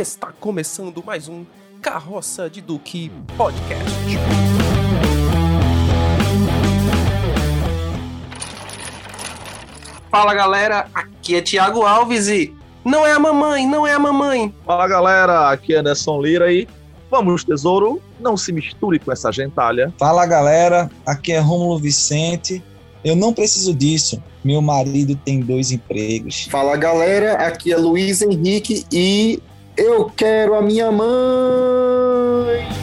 Está começando mais um Carroça de Duque Podcast. Fala galera, aqui é Thiago Alves e não é a mamãe, não é a mamãe. Fala galera, aqui é Anderson Lira e vamos tesouro, não se misture com essa gentalha. Fala galera, aqui é Rômulo Vicente. Eu não preciso disso. Meu marido tem dois empregos. Fala galera, aqui é Luiz Henrique e eu quero a minha mãe.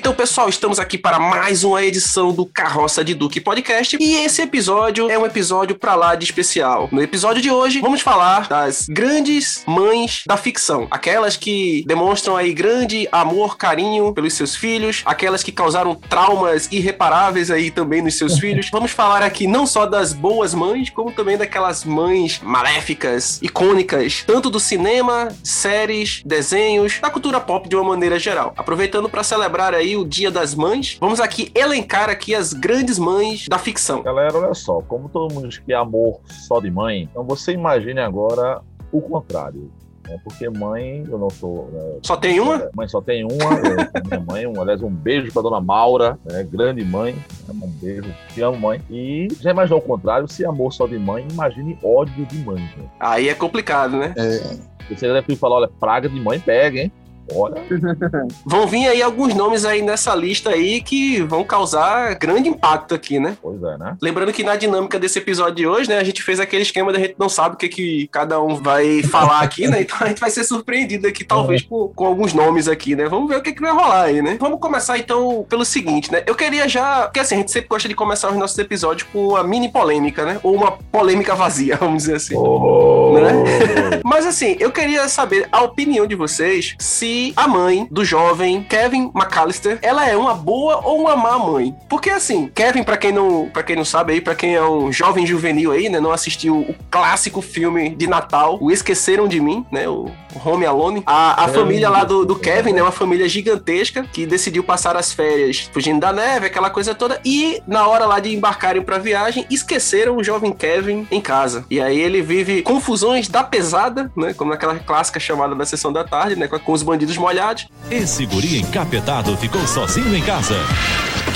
Então, pessoal, estamos aqui para mais uma edição do Carroça de Duque Podcast. E esse episódio é um episódio pra lá de especial. No episódio de hoje, vamos falar das grandes mães da ficção. Aquelas que demonstram aí grande amor, carinho pelos seus filhos, aquelas que causaram traumas irreparáveis aí também nos seus filhos. Vamos falar aqui não só das boas mães, como também daquelas mães maléficas, icônicas, tanto do cinema, séries, desenhos, da cultura pop de uma maneira geral. Aproveitando para celebrar aí o Dia das Mães, vamos aqui elencar aqui as grandes mães da ficção. Galera, olha só, como todo mundo diz que é amor só de mãe, então você imagine agora o contrário. Né? Porque mãe, eu não sou. Né? Só tem uma? Mãe só tem uma, é, minha mãe. Um, aliás, um beijo pra dona Maura, né? grande mãe. Um beijo, te amo, mãe. E já imaginou o contrário? Se amor só de mãe, imagine ódio de mãe. Né? Aí é complicado, né? É, Você deve falar, olha, praga de mãe pega, hein? Olha, Vão vir aí alguns nomes aí nessa lista aí que vão causar grande impacto aqui, né? pois é, né? Lembrando que na dinâmica desse episódio de hoje, né, a gente fez aquele esquema da gente não sabe o que, que cada um vai falar aqui, né? Então a gente vai ser surpreendido aqui, talvez, com, com alguns nomes aqui, né? Vamos ver o que, que vai rolar aí, né? Vamos começar então pelo seguinte, né? Eu queria já. Porque assim, a gente sempre gosta de começar os nossos episódios com uma mini polêmica, né? Ou uma polêmica vazia, vamos dizer assim. Né? Mas assim, eu queria saber a opinião de vocês se a mãe do jovem Kevin McAllister, ela é uma boa ou uma má mãe. Porque assim, Kevin, pra quem não, para quem não sabe aí, pra quem é um jovem juvenil aí, né, não assistiu o clássico filme de Natal, o Esqueceram de Mim, né, o Home Alone. A, a É, família lá do, do. Kevin, né, uma família gigantesca que decidiu passar as férias fugindo da neve, aquela coisa toda, e na hora lá de embarcarem pra viagem, esqueceram o jovem Kevin em casa. E aí ele vive confusões da pesada, né, como naquela clássica chamada da sessão da tarde, né, com, com os bandidos molhados. Esse guri encapetado ficou sozinho em casa.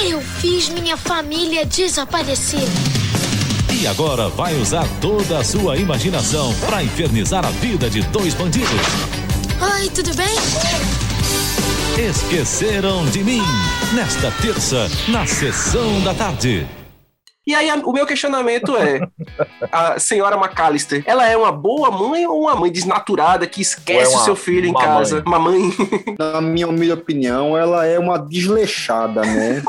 Eu fiz minha família desaparecer. E agora vai usar toda a sua imaginação para infernizar a vida de dois bandidos. Oi, tudo bem? Esqueceram de mim. Nesta terça, na sessão da tarde. E aí a- o meu questionamento é: a senhora McAllister, ela é uma boa mãe ou uma mãe desnaturada que esquece é o uma seu filho em casa? Uma mãe. Na minha humilde opinião, ela é uma desleixada, né?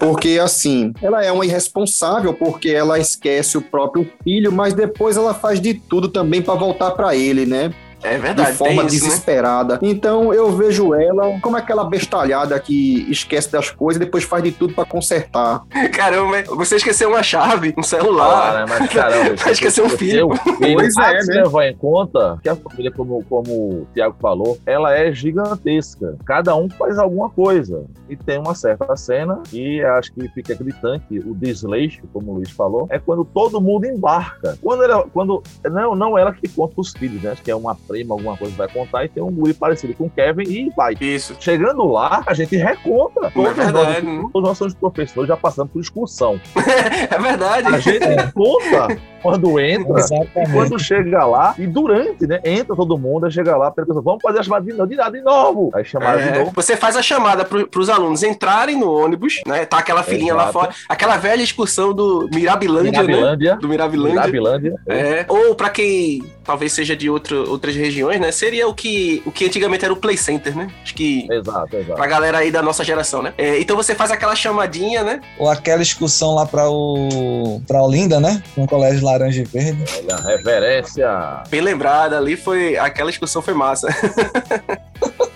Porque, assim, ela é uma irresponsável porque ela esquece o próprio filho, mas depois ela faz de tudo também para voltar para ele, né? É De verdade, forma tem isso, né? desesperada. Então, eu vejo ela como aquela bestalhada que esquece das coisas e depois faz de tudo para consertar. Caramba, você esqueceu uma chave, um Ah, celular. né? Mas caramba, Vai esquecer um filho. Pois Há é, de se né? levar em conta que a família, como, como o Tiago falou, ela é gigantesca. Cada um faz alguma coisa. E tem uma certa cena, e acho que fica gritante, o desleixo, como o Luiz falou, é quando todo mundo embarca. Quando ela, quando, não, não ela que conta os filhos, né? Acho que é uma prima, alguma coisa vai contar, e tem um guri parecido com o Kevin e vai. Isso. Chegando lá, a gente reconta. Todos, verdade, né? nós, todos nós somos professores, já passamos por excursão. É verdade. A gente conta quando entra, exatamente. quando chega lá, e durante, né? Entra todo mundo, aí chega lá, a pessoa, vamos fazer a chamada de novo, de nada, de novo. Aí chamaram de É, novo. você faz a chamada para os alunos entrarem no ônibus, né? Tá aquela filinha lá Exato. fora, aquela velha excursão do Mirabilândia, né? Mirabilândia. Do Mirabilândia. Mirabilândia. É, ou pra quem talvez seja de outro, outras regiões, né? Seria o que, o que antigamente era o Play Center, né? Acho que Exato, exato. pra galera aí da nossa geração, né? É, então você faz aquela chamadinha, né? Ou aquela excursão lá pra, o... pra Olinda, né? Um colégio laranja e verde. Olha, reverência. Bem lembrada ali, foi. Aquela excursão foi massa.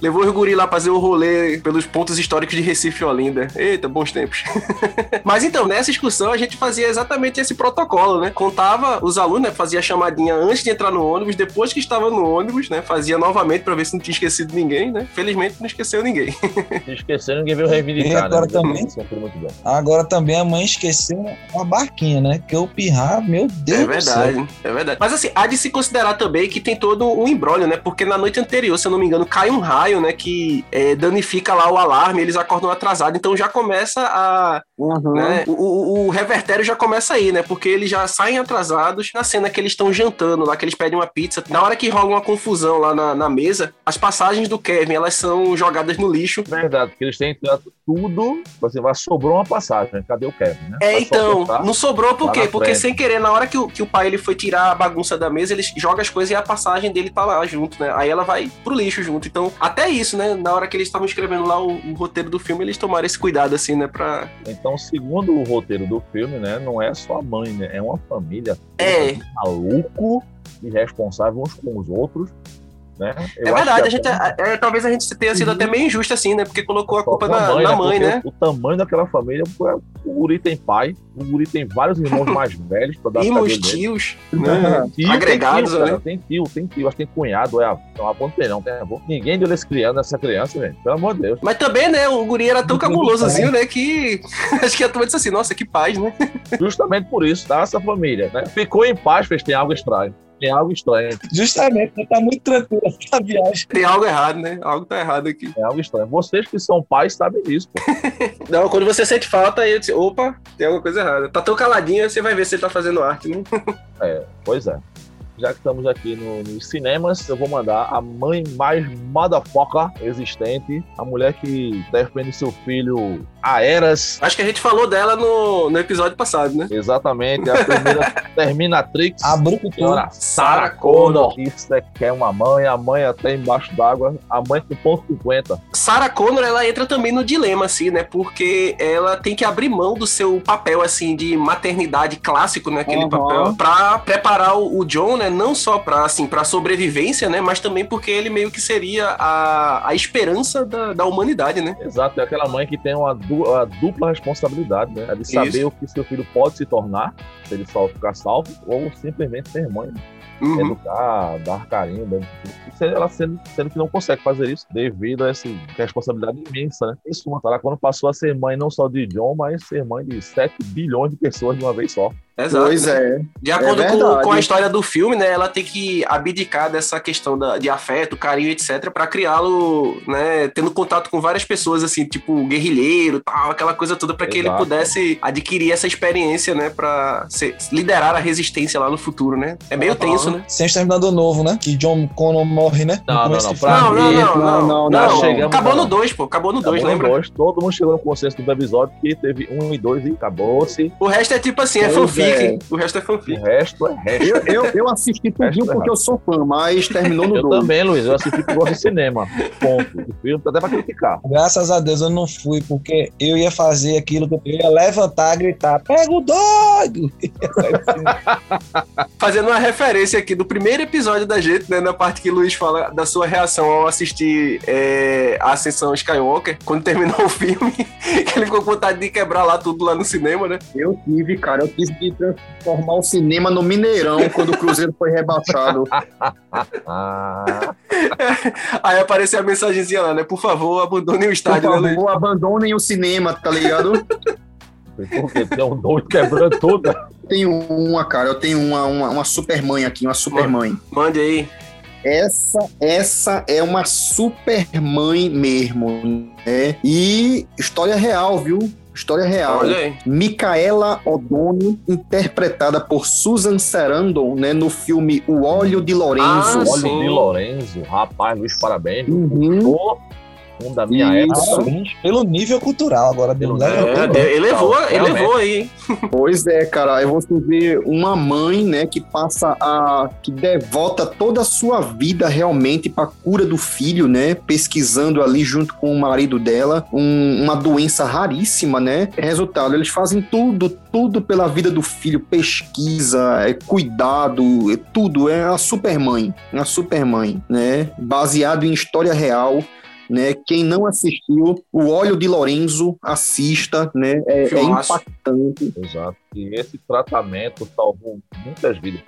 Levou os guri lá pra fazer o rolê pelos pontos históricos de Recife e Olinda. Eita, bons tempos. Mas então, nessa excursão a gente fazia exatamente esse protocolo, né? Contava os alunos, né? Fazia a chamadinha antes de entrar no ônibus, depois que estava no ônibus, né? Fazia novamente pra ver se não tinha esquecido ninguém, né? Felizmente não esqueceu ninguém. Se esquecer, ninguém veio reivindicar. E agora né? também-. Agora também a mãe esqueceu uma barquinha, né? Que eu pirrar, meu Deus É do céu. verdade, é verdade. Mas assim, há de se considerar também que tem todo um embrólio, né? Porque na noite anterior, se eu não me engano, cai um raio, né? Que é, danifica lá o alarme, eles acordam atrasados. Então já começa a. né, o, o- o revertério já começa aí, né? Porque eles já saem atrasados na cena que eles estão jantando, lá que eles pedem uma pizza. Na hora que rola uma confusão lá na, na mesa, as passagens do Kevin, elas são jogadas no lixo. Verdade, porque eles têm tudo. Tipo Assim, vai sobrou uma passagem. Cadê o Kevin, né? É, então, botar. não sobrou por quê? Porque frente. sem querer, na hora que o, que o pai ele foi tirar a bagunça da mesa, ele joga as coisas e a passagem dele tá lá junto, né? Aí ela vai pro lixo junto. Então, até isso, né? Na hora que eles estavam escrevendo lá o, o roteiro do filme, eles tomaram esse cuidado, assim, né? Pra. Então, segundo o roteiro do filme, né? Não é só a mãe, né? É uma família É. maluco e responsável uns com os outros. Né? É verdade, a gente. é- é, talvez a gente tenha sido até meio injusto, assim, né? Porque colocou a culpa com a na, na mãe, né? O, o tamanho daquela família, o guri tem pai, o guri tem vários irmãos mais velhos pra dar Primos, tios, né? Tio, Agregados, tem tio, cara, né? Tem tio, tem tio, acho que tem cunhado, é, não, avô não tem avô. Ninguém deu esse criança, essa criança, gente, pelo amor de Deus. Mas também, né? O guri era tão cabulosozinho, né? Que acho que a turma disse assim: nossa, que paz, né? Justamente por isso, tá? Essa família, né? Ficou em paz, fez, tem algo estranho. Tem algo estranho, Justamente, tá muito tranquilo essa viagem. Tem algo errado, né? Algo tá errado aqui. tem algo estranho. Vocês que são pais sabem disso, pô. Não, quando você sente falta, aí eu disse, opa, tem alguma coisa errada. Tá tão caladinha, você vai ver se ele tá fazendo arte, né? Pois é. Já que estamos aqui no- nos cinemas, eu vou mandar a mãe mais motherfucker existente, a mulher que defende seu filho a eras. Acho que a gente falou dela no, no episódio passado, né? Exatamente, a primeira Terminatrix. A Brucutu. Senhora Sarah Sarah Connor. Isso é que é uma mãe, a mãe até embaixo d'água, a mãe com ponto 50. Sarah Connor, ela entra também no dilema, assim, né? Porque ela tem que abrir mão do seu papel, assim, de maternidade clássico, né? Aquele Uhum. papel, pra preparar o, o John, né? Não só pra, assim, pra sobrevivência, né? Mas também porque ele meio que seria a, a esperança da, da humanidade, né? Exato, é aquela mãe que tem uma, du- a dupla responsabilidade, né? É de saber Isso. o que seu filho pode se tornar, se ele só ficar salvo, ou simplesmente ser mãe. Uhum. educar, dar carinho, dar- se- ela sendo, sendo que não consegue fazer isso devido a essa responsabilidade imensa, né? Isso, Sarah quando passou a ser mãe não só de John, mas ser mãe de 7 bilhões de pessoas de uma vez só. Exato. Pois é. De acordo com, verdade. com a história do filme, né, ela tem que abdicar dessa questão da, de afeto, carinho, etc, pra criá-lo, né, tendo contato com várias pessoas, assim, tipo guerrilheiro, tal, aquela coisa toda pra que ele pudesse adquirir essa experiência, né, pra ser- liderar a resistência lá no futuro, né? É meio Aham. tenso, né? Sem Exterminador Novo, né? Que John Connor morre, né? Não, não, não. Não, não, não, não, não, não, chegamos Acabou no 2, pô, acabou no 2, Acabou no lembra? dois, todo mundo chegou no consenso do episódio que teve um e dois e acabou-se. O resto é tipo assim, é Pois fanfic, é. o resto é O fanfic. resto é resto. Eu, eu, eu assisti tudinho porque eu sou fã, mas terminou no Eu 2. também, Luiz. Eu assisti por gosto de cinema. Ponto. O filme tá até pra criticar. Graças a Deus eu não fui, porque eu ia fazer aquilo que eu ia levantar, gritar, pega o doido! Fazendo uma referência aqui do primeiro episódio da gente, né? Na parte que o Luiz fala da sua reação ao assistir é, a Ascensão Skywalker, quando terminou o filme, que ele ficou com vontade de quebrar lá tudo lá no cinema, né? Eu tive, cara, eu quis de transformar o cinema no Mineirão quando o Cruzeiro foi rebaixado. Ah, Aí apareceu a mensagenzinha lá, né? Por favor, abandonem o Por estádio, né, Luiz? favor, abandonem o cinema, tá ligado? porque tem um doido quebrando tudo. Tenho uma, cara, eu tenho uma, uma, uma super mãe aqui, uma super mãe. Mande aí. Essa, essa é uma super mãe mesmo, né? E história real, viu? História real. Olha aí. Micaela O'Donnell, interpretada por Susan Sarandon, né, no filme O Óleo de Lorenzo. Ah, Olha sim. o de Lorenzo. Rapaz, Luiz, parabéns. Uhum. Pô, um da minha Isso. época. Pelo nível cultural agora Pelo É, ele levou, ele Realmente. levou aí, hein? Pois é, cara, eu vou ver uma mãe, né, que passa a que devota toda a sua vida realmente para cura do filho, né, pesquisando ali junto com o marido dela um- uma doença raríssima, né. Resultado, eles fazem tudo, tudo pela vida do filho, pesquisa, é cuidado, é tudo, é a super mãe, a super mãe, né, baseado em história real. Né? Quem não assistiu, O Óleo de Lorenzo, assista, né? É, é impactante. Exato. E esse tratamento salvou muitas vidas.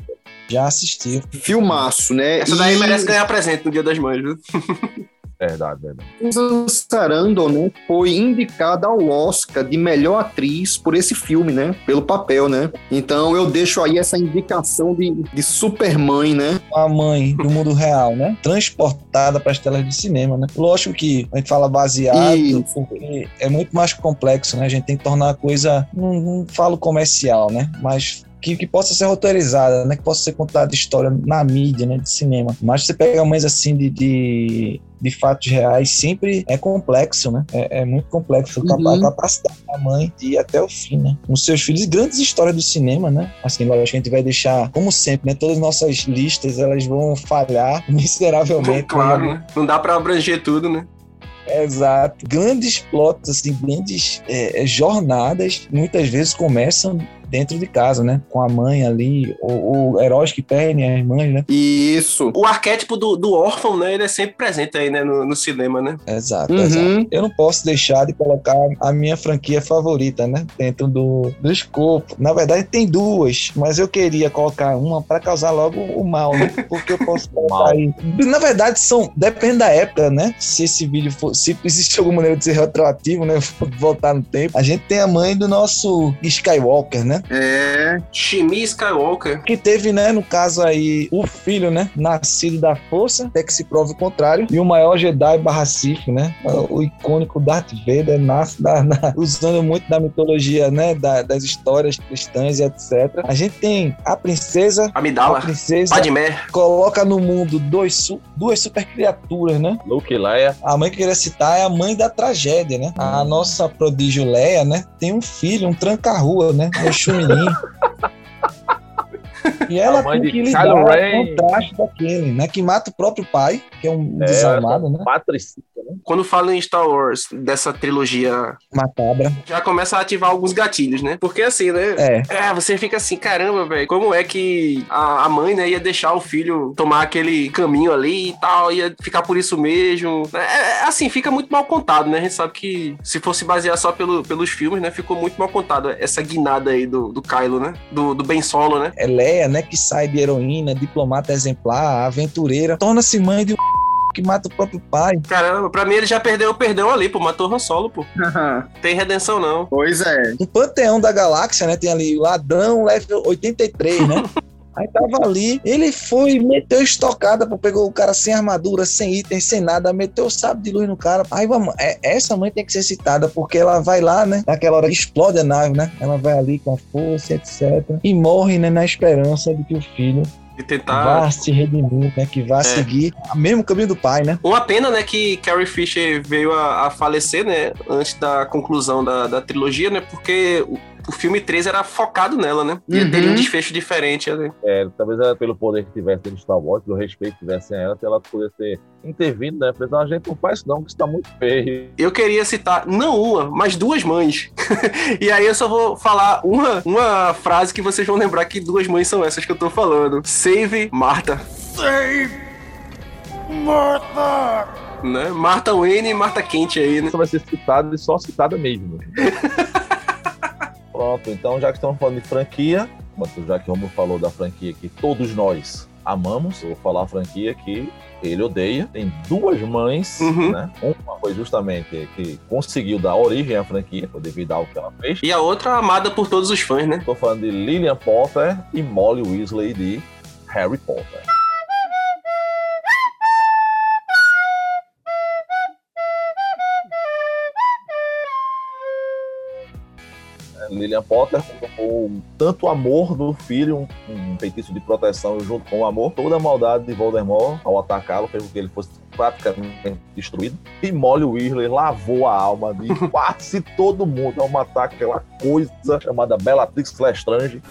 Já assisti. Filmaço, né? Essa daí E merece ganhar presente no Dia das Mães, viu? Verdade, verdade. Susan Sarandon, né? Foi indicada ao Oscar de melhor atriz por esse filme, né? Pelo papel, né? Então eu deixo aí essa indicação de, de Supermãe, né? A mãe do mundo real, né? Transportada para as telas de cinema, né? Lógico que a gente fala baseado, Isso. porque é muito mais complexo, né? A gente tem que tornar a coisa, não, não falo comercial, né? Mas que, que possa ser roteirizada, né? Que possa ser contada história na mídia, né? De cinema. Mas você pega mães assim de, de, de fatos reais, sempre é complexo, né? É, é muito complexo a Uhum. capacidade da mãe de ir até o fim, né? Com seus filhos, grandes histórias do cinema, né? Assim, lógico que a gente vai deixar, como sempre, né? Todas as nossas listas, elas vão falhar miseravelmente. claro, né? né? Não dá pra abranger tudo, né? Exato. Grandes plots, assim, grandes é, jornadas, muitas vezes começam dentro de casa, né? Com a mãe ali, ou, ou heróis que perdem as mães, né? Isso. O arquétipo do, do órfão, né? Ele é sempre presente aí, né? No, no cinema, né? Exato, Uhum. exato. Eu não posso deixar de colocar a minha franquia favorita, né? Dentro do, do escopo. Na verdade, tem duas, mas eu queria colocar uma para causar logo o mal, né? Porque eu posso Mal. colocar aí. Na verdade, são. Depende da época, né? Se esse vídeo for. Se existe alguma maneira de ser retroativo, né? Voltar no tempo. A gente tem a mãe do nosso Skywalker, né? É. Shimi Skywalker. que teve, né, no caso aí, o filho, né, nascido da força, até que se prove o contrário, e o maior Jedi barra Sith, né, o icônico Darth Vader, nasce da, na- usando muito da mitologia, né, da- das histórias cristãs e etc. A gente tem a princesa, a Amidala. princesa Padmé. coloca no mundo dois, duas super criaturas, né, Luke e Leia, a mãe que eu queria citar é a mãe da tragédia, né? A nossa prodígio Leia, né? Tem um filho, um tranca-rua, né? Chumininho. E ela tem que lidar Kylo com o contraste daquele, né? Que mata o próprio pai, que é um É, desalmado, né? Patricita, né? Quando falo em Star Wars, dessa trilogia, Macabra. já começa a ativar alguns gatilhos, né? Porque assim, né? É. É, você fica assim, caramba, velho, como é que a, a mãe, né, ia deixar o filho tomar aquele caminho ali e tal, ia ficar por isso mesmo. É, é, assim, fica muito mal contado, né? A gente sabe que se fosse basear só pelo, pelos filmes, né, ficou muito mal contado essa guinada aí do, do Kylo, né? Do, do Ben Solo, né? É Né? Que sai de heroína, diplomata exemplar, aventureira. Torna-se mãe de um que mata o próprio pai. Caramba, pra mim ele já perdeu o perdão ali, pô, matou o Han Solo, pô. Tem redenção não. pois é. Um panteão da galáxia, né? Tem ali o ladrão level 83, né? Aí tava ali, ele foi, meteu estocada, pegou o cara sem armadura, sem item, sem nada, meteu o sábio de luz no cara. Aí vamos, é, essa mãe tem que ser citada, porque ela vai lá, né? Naquela hora que explode a nave, né? Ela vai ali com a força, etc. E morre, né? Na esperança de que o filho De tentar. vá se redimir, né? Que vá seguir o mesmo caminho do pai, né? Uma pena, né, que Carrie Fisher veio a, a falecer, né, antes da conclusão da, da trilogia, né, porque o, o filme 3 era focado nela, né, e Uhum. teria um desfecho diferente ali. É, talvez ela, pelo poder que tivesse de Star Wars, pelo respeito que tivesse a ela, que ela poderia ter intervindo, né? Pensando, a gente não faz isso não, que isso tá muito feio. Eu queria citar, não uma, mas duas mães. e aí eu só vou falar uma, uma frase que vocês vão lembrar que duas mães são essas que eu tô falando. Save Marta. Save Marta! Né? Marta Wayne e Marta Quente aí, né? Isso vai ser citado e só citada mesmo. Pronto, então já que estamos falando de franquia, já que o Romulo falou da franquia que todos nós amamos, eu vou falar a franquia que ele odeia. Tem duas mães, Uhum. né? Uma foi justamente que conseguiu dar origem à franquia, foi devido ao que ela fez. E a outra amada por todos os fãs, né? Estou falando de Lillian Potter e Molly Weasley de Harry Potter. Lillian Potter colocou tanto amor do filho, um, um feitiço de proteção junto com o amor, toda a maldade de Voldemort ao atacá-lo fez com que ele fosse praticamente destruído. E Molly Weasley lavou a alma de quase todo mundo ao matar aquela coisa chamada Bellatrix Lestrange.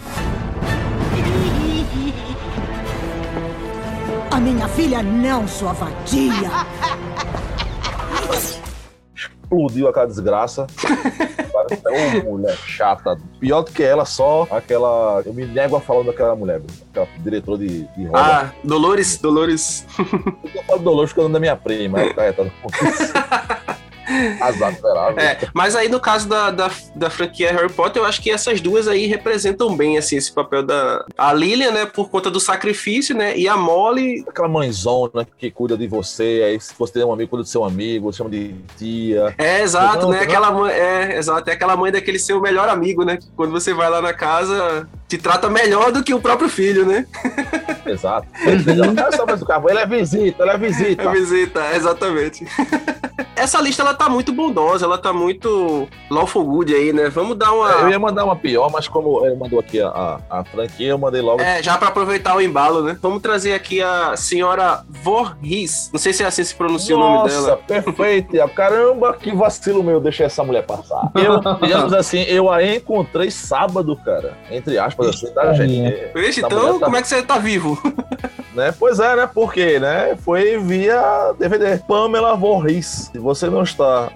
A minha filha não, sua vadia. explodiu aquela desgraça. Ô, mulher chata. Pior do que ela, só aquela. Eu me nego a falar daquela mulher, aquela diretora de, de roda. Ah, Dolores, Dolores. Eu falo Dolores ficando da minha prima. Tá, tá... Azar, miserável. É, mas aí no caso da, da, da franquia Harry Potter, eu acho que essas duas aí representam bem, assim, esse papel da... A Lilian, né, por conta do sacrifício, né, e a Molly... Aquela mãezona que cuida de você, aí se você tem um amigo, cuida do seu amigo, chama de tia. É, exato, Não, né, não. aquela mãe... É, exato, é aquela mãe daquele seu melhor amigo, né, que quando você vai lá na casa, te trata melhor do que o próprio filho, né? Exato. Não é só mais do carro, ele é visita, ele é visita. É visita, exatamente. Essa lista, ela tá muito bondosa, ela tá muito lawful good aí, né? Vamos dar uma... Eu ia mandar uma pior, mas como ele mandou aqui a, a, a franquia, eu mandei logo. É, já pra aproveitar o embalo, né? Vamos trazer aqui a senhora Voorhees. Não sei se é assim se pronuncia o nome Nossa, dela. perfeito. Caramba, que vacilo meu, deixei essa mulher passar. Eu, digamos assim, eu a encontrei sábado, cara. Entre aspas, assim, tá, gente? É, Vixe, então, tá- como é que você tá vivo? né? Pois é, né? Porque, né? Foi via DVD. Pamela Voorhees. Se você não está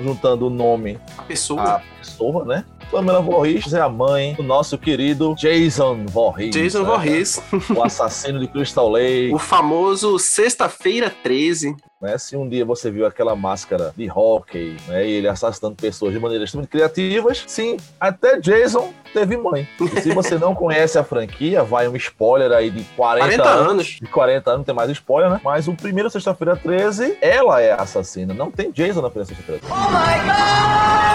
juntando o nome A pessoa. à pessoa, né? Pamela Voorhees é a mãe do nosso querido Jason Voorhees. Jason né? Voorhees. O assassino de Crystal Lake. O famoso Sexta-feira 13. né? Se um dia você viu aquela máscara de hockey, né? E ele assassinando pessoas de maneiras extremamente criativas, sim, até Jason teve mãe. E se você não conhece a franquia, vai um spoiler aí de 40, 40 anos. anos. De 40 anos, não tem mais spoiler, né? Mas o primeiro Sexta-feira 13, ela é a assassina. Não tem Jason na primeira Sexta-feira 13.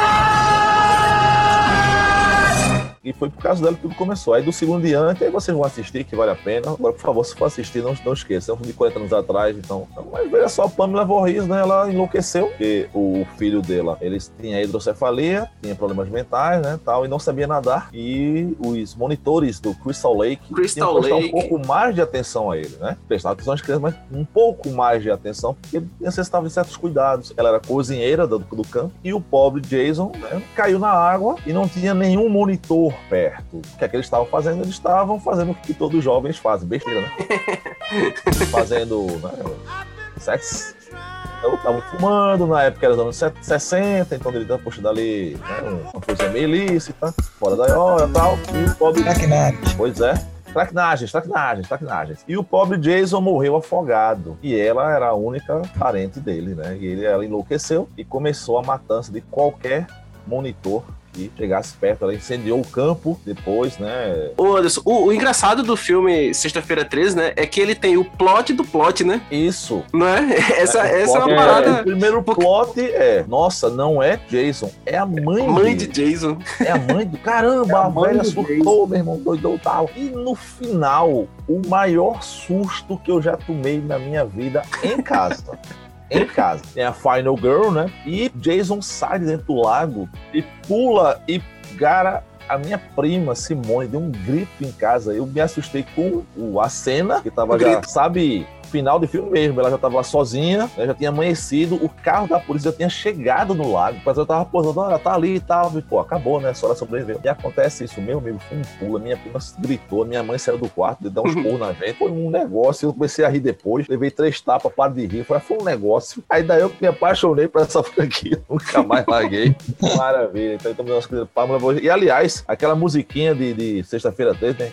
E foi por causa dela que tudo começou. Aí do segundo diante, aí vocês vão assistir, que vale a pena. Agora, por favor, se for assistir, não, não esqueça. É um filme de 40 anos atrás, então. Mas veja só, a Pamela Voorhees, né? Ela enlouqueceu, porque o filho dela, eles tinha hidrocefalia, tinha problemas mentais, né? Tal, e não sabia nadar. E os monitores do Crystal Lake Crystal tinham que prestar um pouco mais de atenção a ele, né? Prestar atenção às crianças, mas um pouco mais de atenção, porque ele necessitava de certos cuidados. Ela era cozinheira do, do campo, e o pobre Jason né, caiu na água e não tinha nenhum monitor perto. O que é que eles estavam fazendo? Eles estavam fazendo o que todos os jovens fazem, besteira, né? fazendo né, sexo. Então, estavam fumando, na época era os anos 60, então ele estava puxando ali né, uma coisa meio ilícita, fora da hora e tal. E o pobre Traquinagem. Pois é. Traquinagens, traquinagens, traquinagens. E o pobre Jason morreu afogado. E ela era a única parente dele, né? E ele, ela enlouqueceu e começou a matança de qualquer monitor que chegasse perto. Ela incendiou o campo depois, né? Ô, Anderson, o, o engraçado do filme Sexta-feira 13, né? É que ele tem o plot do plot, né? Isso. Não é? Essa, É, essa é uma o parada. primeiro plot é, nossa, não é Jason, é a mãe, Mãe de. Jason. É a mãe do. Caramba, É a a, mãe velha surtou, meu irmão, doidou tal. E no final, o maior susto que eu já tomei na minha vida em casa. Em casa. Tem a Final Girl, né? E Jason sai de dentro do lago e pula e gara. A minha prima Simone deu um grito em casa. Eu me assustei com o- a cena, que tava O já, grito. sabe, final de filme mesmo. Ela já tava lá sozinha, né, já tinha amanhecido, o carro da polícia já tinha chegado no lago. Mas eu tava posando, olha, tá ali e tal. E, pô, acabou, né? Só ela sobreviveu. E acontece isso, meu amigo, foi um pulo. Minha prima gritou, minha mãe saiu do quarto, deu uns porros na gente. Foi um negócio. Eu comecei a rir depois, levei três tapas, para de rir. Foi, foi um negócio. Aí daí eu me apaixonei por essa franquia. Nunca mais larguei. Maravilha. Então, estamos nossa querida Pamela. E aliás, aquela musiquinha de, de sexta-feira 13, né?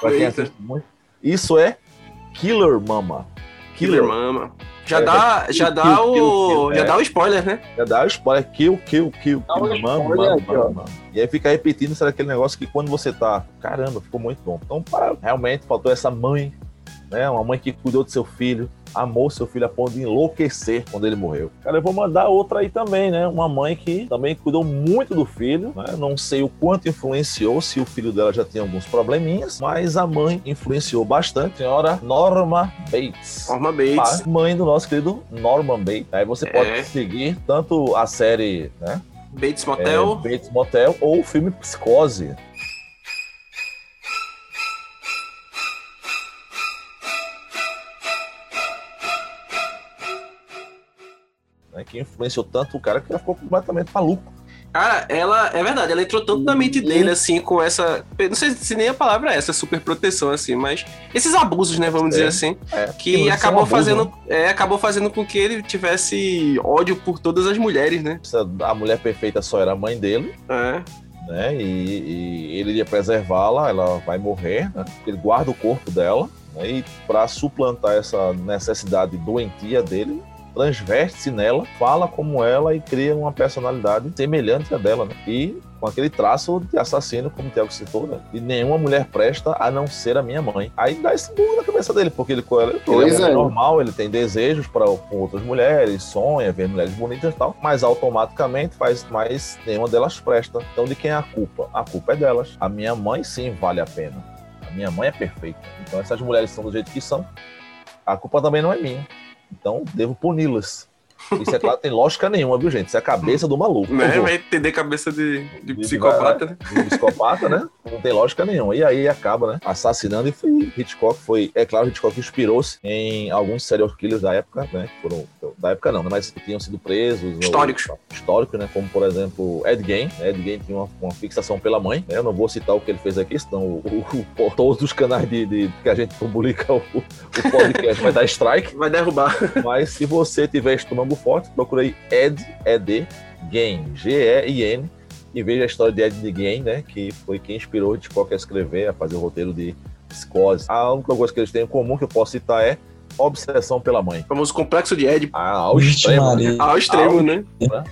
Pra quem assiste muito. Isso é Killer Mama. Killer Mama. Já É, dá, kill, já dá kill, o. kill, kill, já é. dá o spoiler, né? Já dá o spoiler, kill, kill, kill, Dá um kill, mama, spoiler mama, mama. E aí fica repetindo, será aquele negócio que quando você tá, caramba, ficou muito bom. Então, para, realmente faltou essa mãe, né? Uma mãe que cuidou do seu filho, amou seu filho a ponto de enlouquecer quando ele morreu. Cara, eu vou mandar outra aí também, né? Uma mãe que também cuidou muito do filho, né? Não sei o quanto influenciou, se o filho dela já tinha alguns probleminhas, mas a mãe influenciou bastante. Senhora Norma Bates. Norma Bates. Mãe do nosso querido Norman Bates. Aí você pode É. seguir tanto a série, né? Bates é, Motel. Bates Motel ou o filme Psicose. Que influenciou tanto o cara que ele ficou completamente maluco. Cara, ela, é verdade, ela entrou tanto na mente dele, assim, com essa. Não sei se nem a palavra é essa, super proteção, assim, mas esses abusos, né, vamos dizer assim, É, que é acabou abuso, fazendo. né? É, acabou fazendo com que ele tivesse ódio por todas as mulheres, né? A mulher perfeita só era a mãe dele. É. né? E, e ele ia preservá-la, ela vai morrer, né? Ele guarda o corpo dela, né? E para suplantar essa necessidade doentia dele, transveste-se nela, fala como ela e cria uma personalidade semelhante à dela, né? E com aquele traço de assassino, como o Thiago citou, né? E nenhuma mulher presta a não ser a minha mãe. Aí dá esse burro na cabeça dele, porque ele, ele, ele é um é. normal, ele tem desejos para outras mulheres, sonha ver mulheres bonitas e tal, mas automaticamente faz mais nenhuma delas presta. Então de quem é a culpa? A culpa é delas. A minha mãe sim vale a pena. A minha mãe é perfeita. Então essas mulheres são do jeito que são. A culpa também não é minha. Então devo puni-las. Isso é claro, tem lógica nenhuma, viu, gente? Isso é a cabeça do maluco. Né? Por favor. Vai entender cabeça de, de De- psicopata, né? de psicopata, né? Não tem lógica nenhuma. E aí acaba, né? Assassinando e foi, Hitchcock foi. É claro, Hitchcock inspirou-se em alguns serial killers da época, né? Que foram. Da época não, né? Mas que tinham sido presos. ou- Históricos. históricos, né? Como, por exemplo, Ed Gein. Ed Gein tinha uma, uma fixação pela mãe. Né? Eu não vou citar o que ele fez aqui, senão o, o, o- todos os canais de, de- que a gente publica o, o podcast vai dar strike. Vai derrubar. Mas se você tiver estômago forte, procure aí Ed, ED, Gein, G-E-I-N, e veja a história de Ed Gein, né? Que foi quem inspirou Hitchcock a escrever, a fazer o roteiro de Psicose. A única coisa que eles têm em comum que eu posso citar é obsessão pela mãe. O famoso complexo de Ed. Ah, ao Vixe, extremo, Maria. né? Ao extremo, Ao- né? né?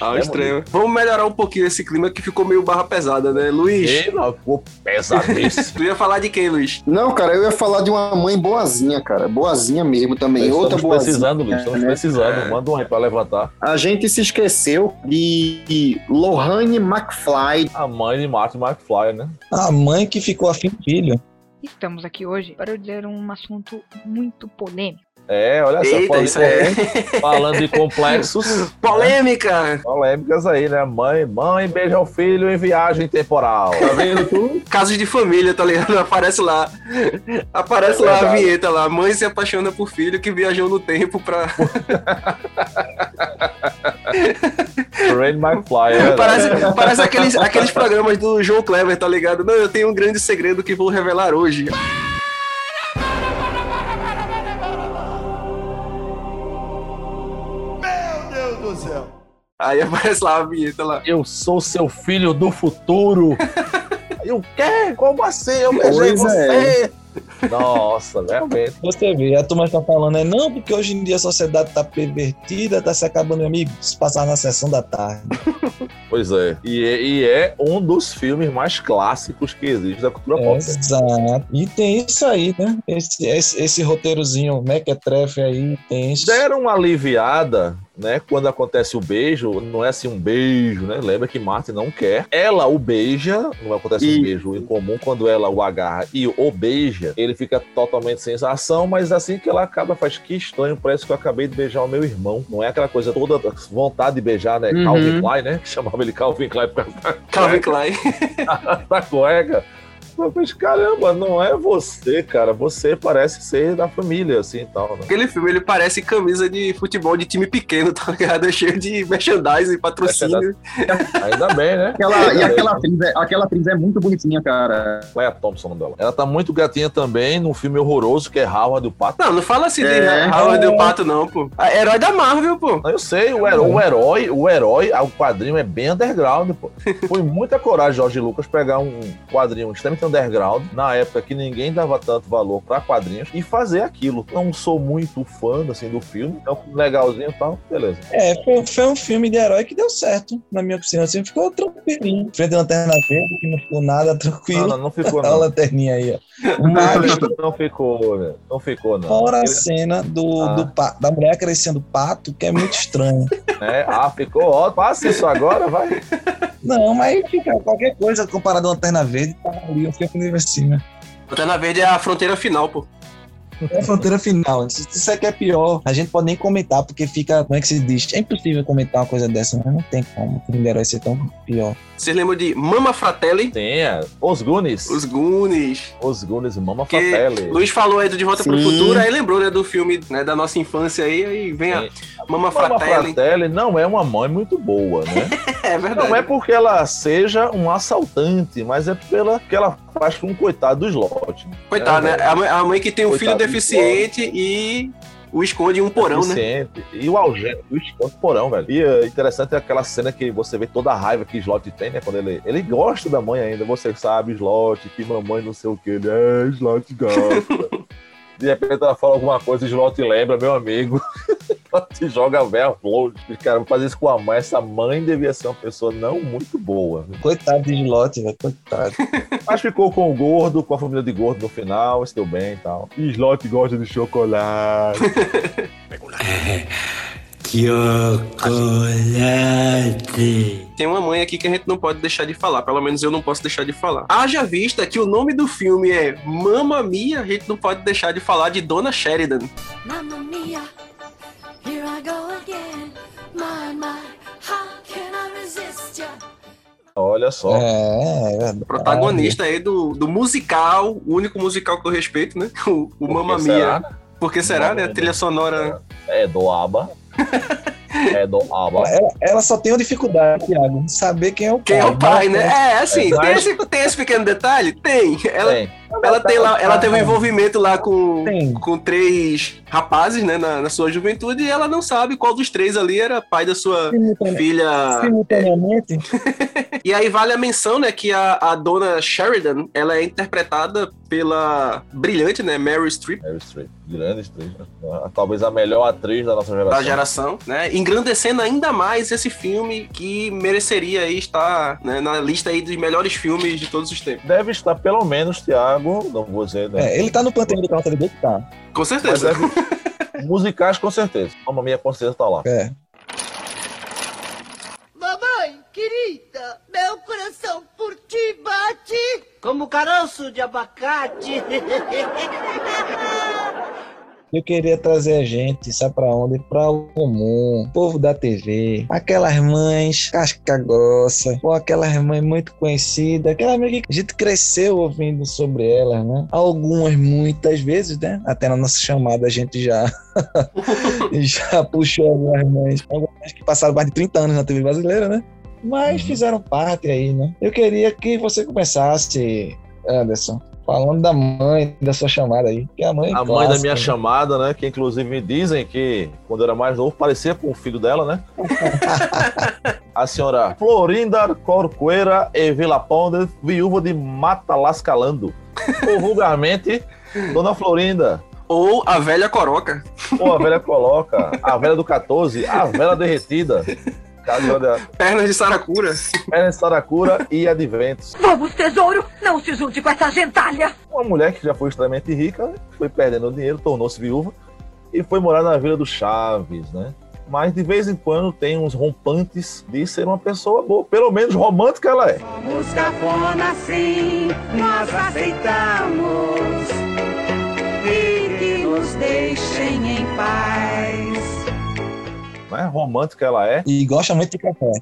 Ao extremo. Vamos melhorar um pouquinho esse clima que ficou meio barra pesada, né? Luiz, não, ficou pesadíssimo. tu ia falar de quem, Luiz? Não, cara, eu ia falar de uma mãe boazinha, cara. Boazinha mesmo também. Outra estamos boazinha. precisando, Luiz. Estamos né? precisando. É. Manda um aí pra levantar. A gente se esqueceu de Lohane McFly. A mãe de Martin McFly, né? A mãe que ficou afim do filho. Estamos aqui hoje para dizer um assunto muito polêmico. É, olha só. Eita, falando, isso é de, falando de complexos. polêmica! Polêmicas aí, né? Mãe, mãe beija o filho em viagem temporal. Tá vendo tu? Casos de família, tá ligado? Aparece lá. Aparece É lá a vinheta lá. Mãe se apaixona por filho que viajou no tempo pra. Rain McFly. É, Parece, parece aqueles, aqueles programas do João Kleber, tá ligado? Não, eu tenho um grande segredo que vou revelar hoje. Aí aparece lá a vinheta lá. Eu sou seu filho do futuro. Aí o quê? Como assim? Eu beijei Pois você. Nossa, realmente. Você vê, a turma tá falando, é não, porque hoje em dia a sociedade tá pervertida, tá se acabando, amigo, se passar na sessão da tarde. Pois é. E, é. e é um dos filmes mais clássicos que existe da cultura pop. Exato. E tem isso aí, né? Esse, esse, esse roteirozinho mequetrefe aí, tem isso. Deram uma aliviada, né? Quando acontece o beijo, não é assim um beijo, né? Lembra que Martin não quer. Ela o beija, não acontece E- um beijo em comum quando ela o agarra e o beija, ele fica totalmente sem ação, mas assim que ela acaba, faz que estranho, parece que eu acabei de beijar o meu irmão. Não é aquela coisa toda vontade de beijar, né? Uhum. Calvin Klein, né? Que chamava ele Calvin Klein Calvin Klein. da cueca. Eu falei, caramba, não é você, cara. Você parece ser da família, assim e tal, né? Aquele filme, ele parece camisa de futebol de time pequeno, tá ligado? Cheio de merchandising, patrocínio. Ainda bem, né? Aquela, e aquela atriz, é, aquela atriz é muito bonitinha, cara. Leia Thompson, o nome dela. Ela tá muito gatinha também num filme horroroso que é Howard o Pato. Não, não fala assim de É. Howard o Pato, não, pô. Ah, Herói da Marvel, pô. Eu sei, o herói, o herói, o herói, ah, o quadrinho é bem underground, pô. Foi muita coragem, Jorge Lucas, pegar um quadrinho extremamente underground, na época que ninguém dava tanto valor pra quadrinhos, e fazer aquilo. Não sou muito fã, assim, do filme. É um filme legalzinho e tal, beleza. É, foi, foi um filme de herói que deu certo, na minha opinião. Assim, ficou tranquilinho. Frente à lanterna verde, que não ficou nada Não, tranquilo. não, não ficou, a não. lanterninha aí, ó. Mas, Não ficou, né? Não ficou, não. fora a cena do, Ah. do da mulher crescendo pato, que é muito estranho. né? Ah, ficou ótimo. Faça isso agora, vai. Não, mas fica qualquer coisa comparado à lanterna verde, tá ali, eu fico nível acima. Lanterna Verde é a fronteira final, pô. É a fronteira final. Se isso aqui é pior, a gente pode nem comentar, porque fica, como é que se diz? É impossível comentar uma coisa dessa, né? Não tem como. O filme herói ser tão pior. Vocês lembram de Mama Fratelli? Tem, é. Os Goonies. Os Goonies. Os Goonies, Mama Que Fratelli. Luiz falou aí do De Volta pro Sim. Futuro, aí lembrou, né, do filme né, da nossa infância aí, aí vem a Sim. Mama Mama Fratelli. Fratelli não é uma mãe muito boa, né? É verdade. Não é porque ela seja um assaltante, mas é pela que ela faz com um coitado do slot. Coitado, É, né? A mãe, a mãe que tem um Coitado filho do deficiente e o esconde em um porão, né? E o algema, o esconde porão, velho. E é interessante aquela cena que você vê toda a raiva que Slot tem, né? Quando ele, ele gosta da mãe ainda, você sabe, Slot, que mamãe não sei o que, ele é, Slot gosta. De repente ela fala alguma coisa, Slot lembra, meu amigo. Slot joga a véia longe. Cara, vou fazer isso com a mãe. Essa mãe devia ser uma pessoa não muito boa. Coitado de Slot, velho. Coitado. Mas ficou com o gordo, com a família de gordo no final, se deu bem e tal. E Slot gosta de chocolate. Chocolate. Tem uma mãe aqui que a gente não pode deixar de falar, pelo menos eu não posso deixar de falar. Haja vista que o nome do filme é Mamma Mia, a gente não pode deixar de falar de Dona Sheridan. Mamma mia, Olha só. É, é. Protagonista aí do, do musical, o único musical que eu respeito, né? O, o Mamma Mia. será? Por que será, né? A trilha sonora. É do ABBA. é do ABBA. Ela, ela só tem uma dificuldade, Thiago, em saber quem é o Quem é o pai, né? É, assim, É, tem, esse, tem esse pequeno detalhe? Tem. Ela, Tem. ela, tem lá, ela teve um envolvimento lá com, Tem. com três rapazes, né, na, na sua juventude, e ela não sabe qual dos três ali era pai da sua Simultane- filha. Simultaneamente, E aí vale a menção, né, que a, a dona Sheridan, ela é interpretada pela brilhante, né, Mary Streep, Meryl Streep. Grande atriz. né? Talvez a melhor atriz da nossa geração. da geração, né, engrandecendo ainda mais esse filme que mereceria aí estar né, na lista aí dos melhores filmes de todos os tempos. Deve estar pelo menos, Thiago, não vou dizer, né? é, ele tá no panteão do Calça de tá. Com certeza. deve... Musicais, com certeza. Mamma minha com certeza tá lá. É. Mamãe, querida, meu coração por ti bate como caroço de abacate. Eu queria trazer a gente, sabe pra onde? Pra o comum, povo da TV, aquelas mães casca grossa, ou aquelas mães muito conhecidas, aquela mãe que a gente cresceu ouvindo sobre elas, né? Algumas, muitas vezes, né? Até na nossa chamada a gente já, já puxou algumas mães, algumas que passaram mais de 30 anos na TV brasileira, né? Mas fizeram parte aí, né? Eu queria que você começasse, Anderson, falando da mãe, da sua chamada aí. Que é a mãe, A mãe da clássica, minha né? chamada, né? Que inclusive me dizem que quando eu era mais novo parecia com o filho dela, né? a senhora Florinda Corcuera e Vila Ponte, viúva de Mata Lascalando. Ou vulgarmente, Dona Florinda. Ou a velha coroca. Ou a velha coloca, a velha do 14, a velha derretida. Casa da Pernas de saracura. Perna de Saracura e Adventos. Vamos, tesouro! Não se junte com essa gentalha! Uma mulher que já foi extremamente rica, foi perdendo dinheiro, tornou-se viúva e foi morar na Vila do Chaves, né? Mas de vez em quando tem uns rompantes de ser uma pessoa boa. Pelo menos romântica ela é. Somos cafona sim, nós aceitamos. E que nos deixem em paz. Né? Romântica ela é. E gosta muito de café.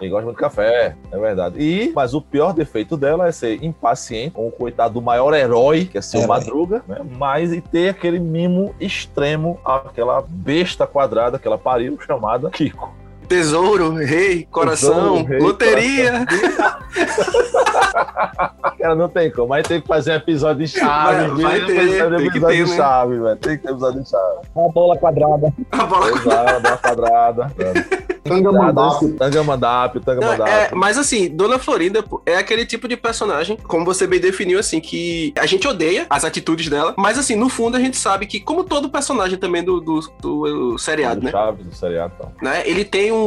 E gosta muito de café, é verdade. E, mas o pior defeito dela é ser impaciente, com o coitado do maior herói, que é seu É, Madruga, né? Mas e ter aquele mimo extremo àquela besta quadrada que ela pariu, chamada Kiko. Tesouro, rei, coração, Tesouro, rei, loteria. Cara, não tem como. Aí tem que fazer um episódio de Chaves. Vai- vai viu? ter, um tem que episódio ter, de né? Chaves, velho. Tem que ter episódio de Chaves. A bola quadrada. A bola quadrada. Tangamandápio. Tangamandápio, Não, Tangamandápio. é, mas assim, Dona Florinda pô, é aquele tipo de personagem, como você bem definiu, assim, que a gente odeia as atitudes dela, mas assim, no fundo a gente sabe que, como todo personagem também do, do, do seriado, do né? Chaves, do seriado e tal. né? Ele tem um,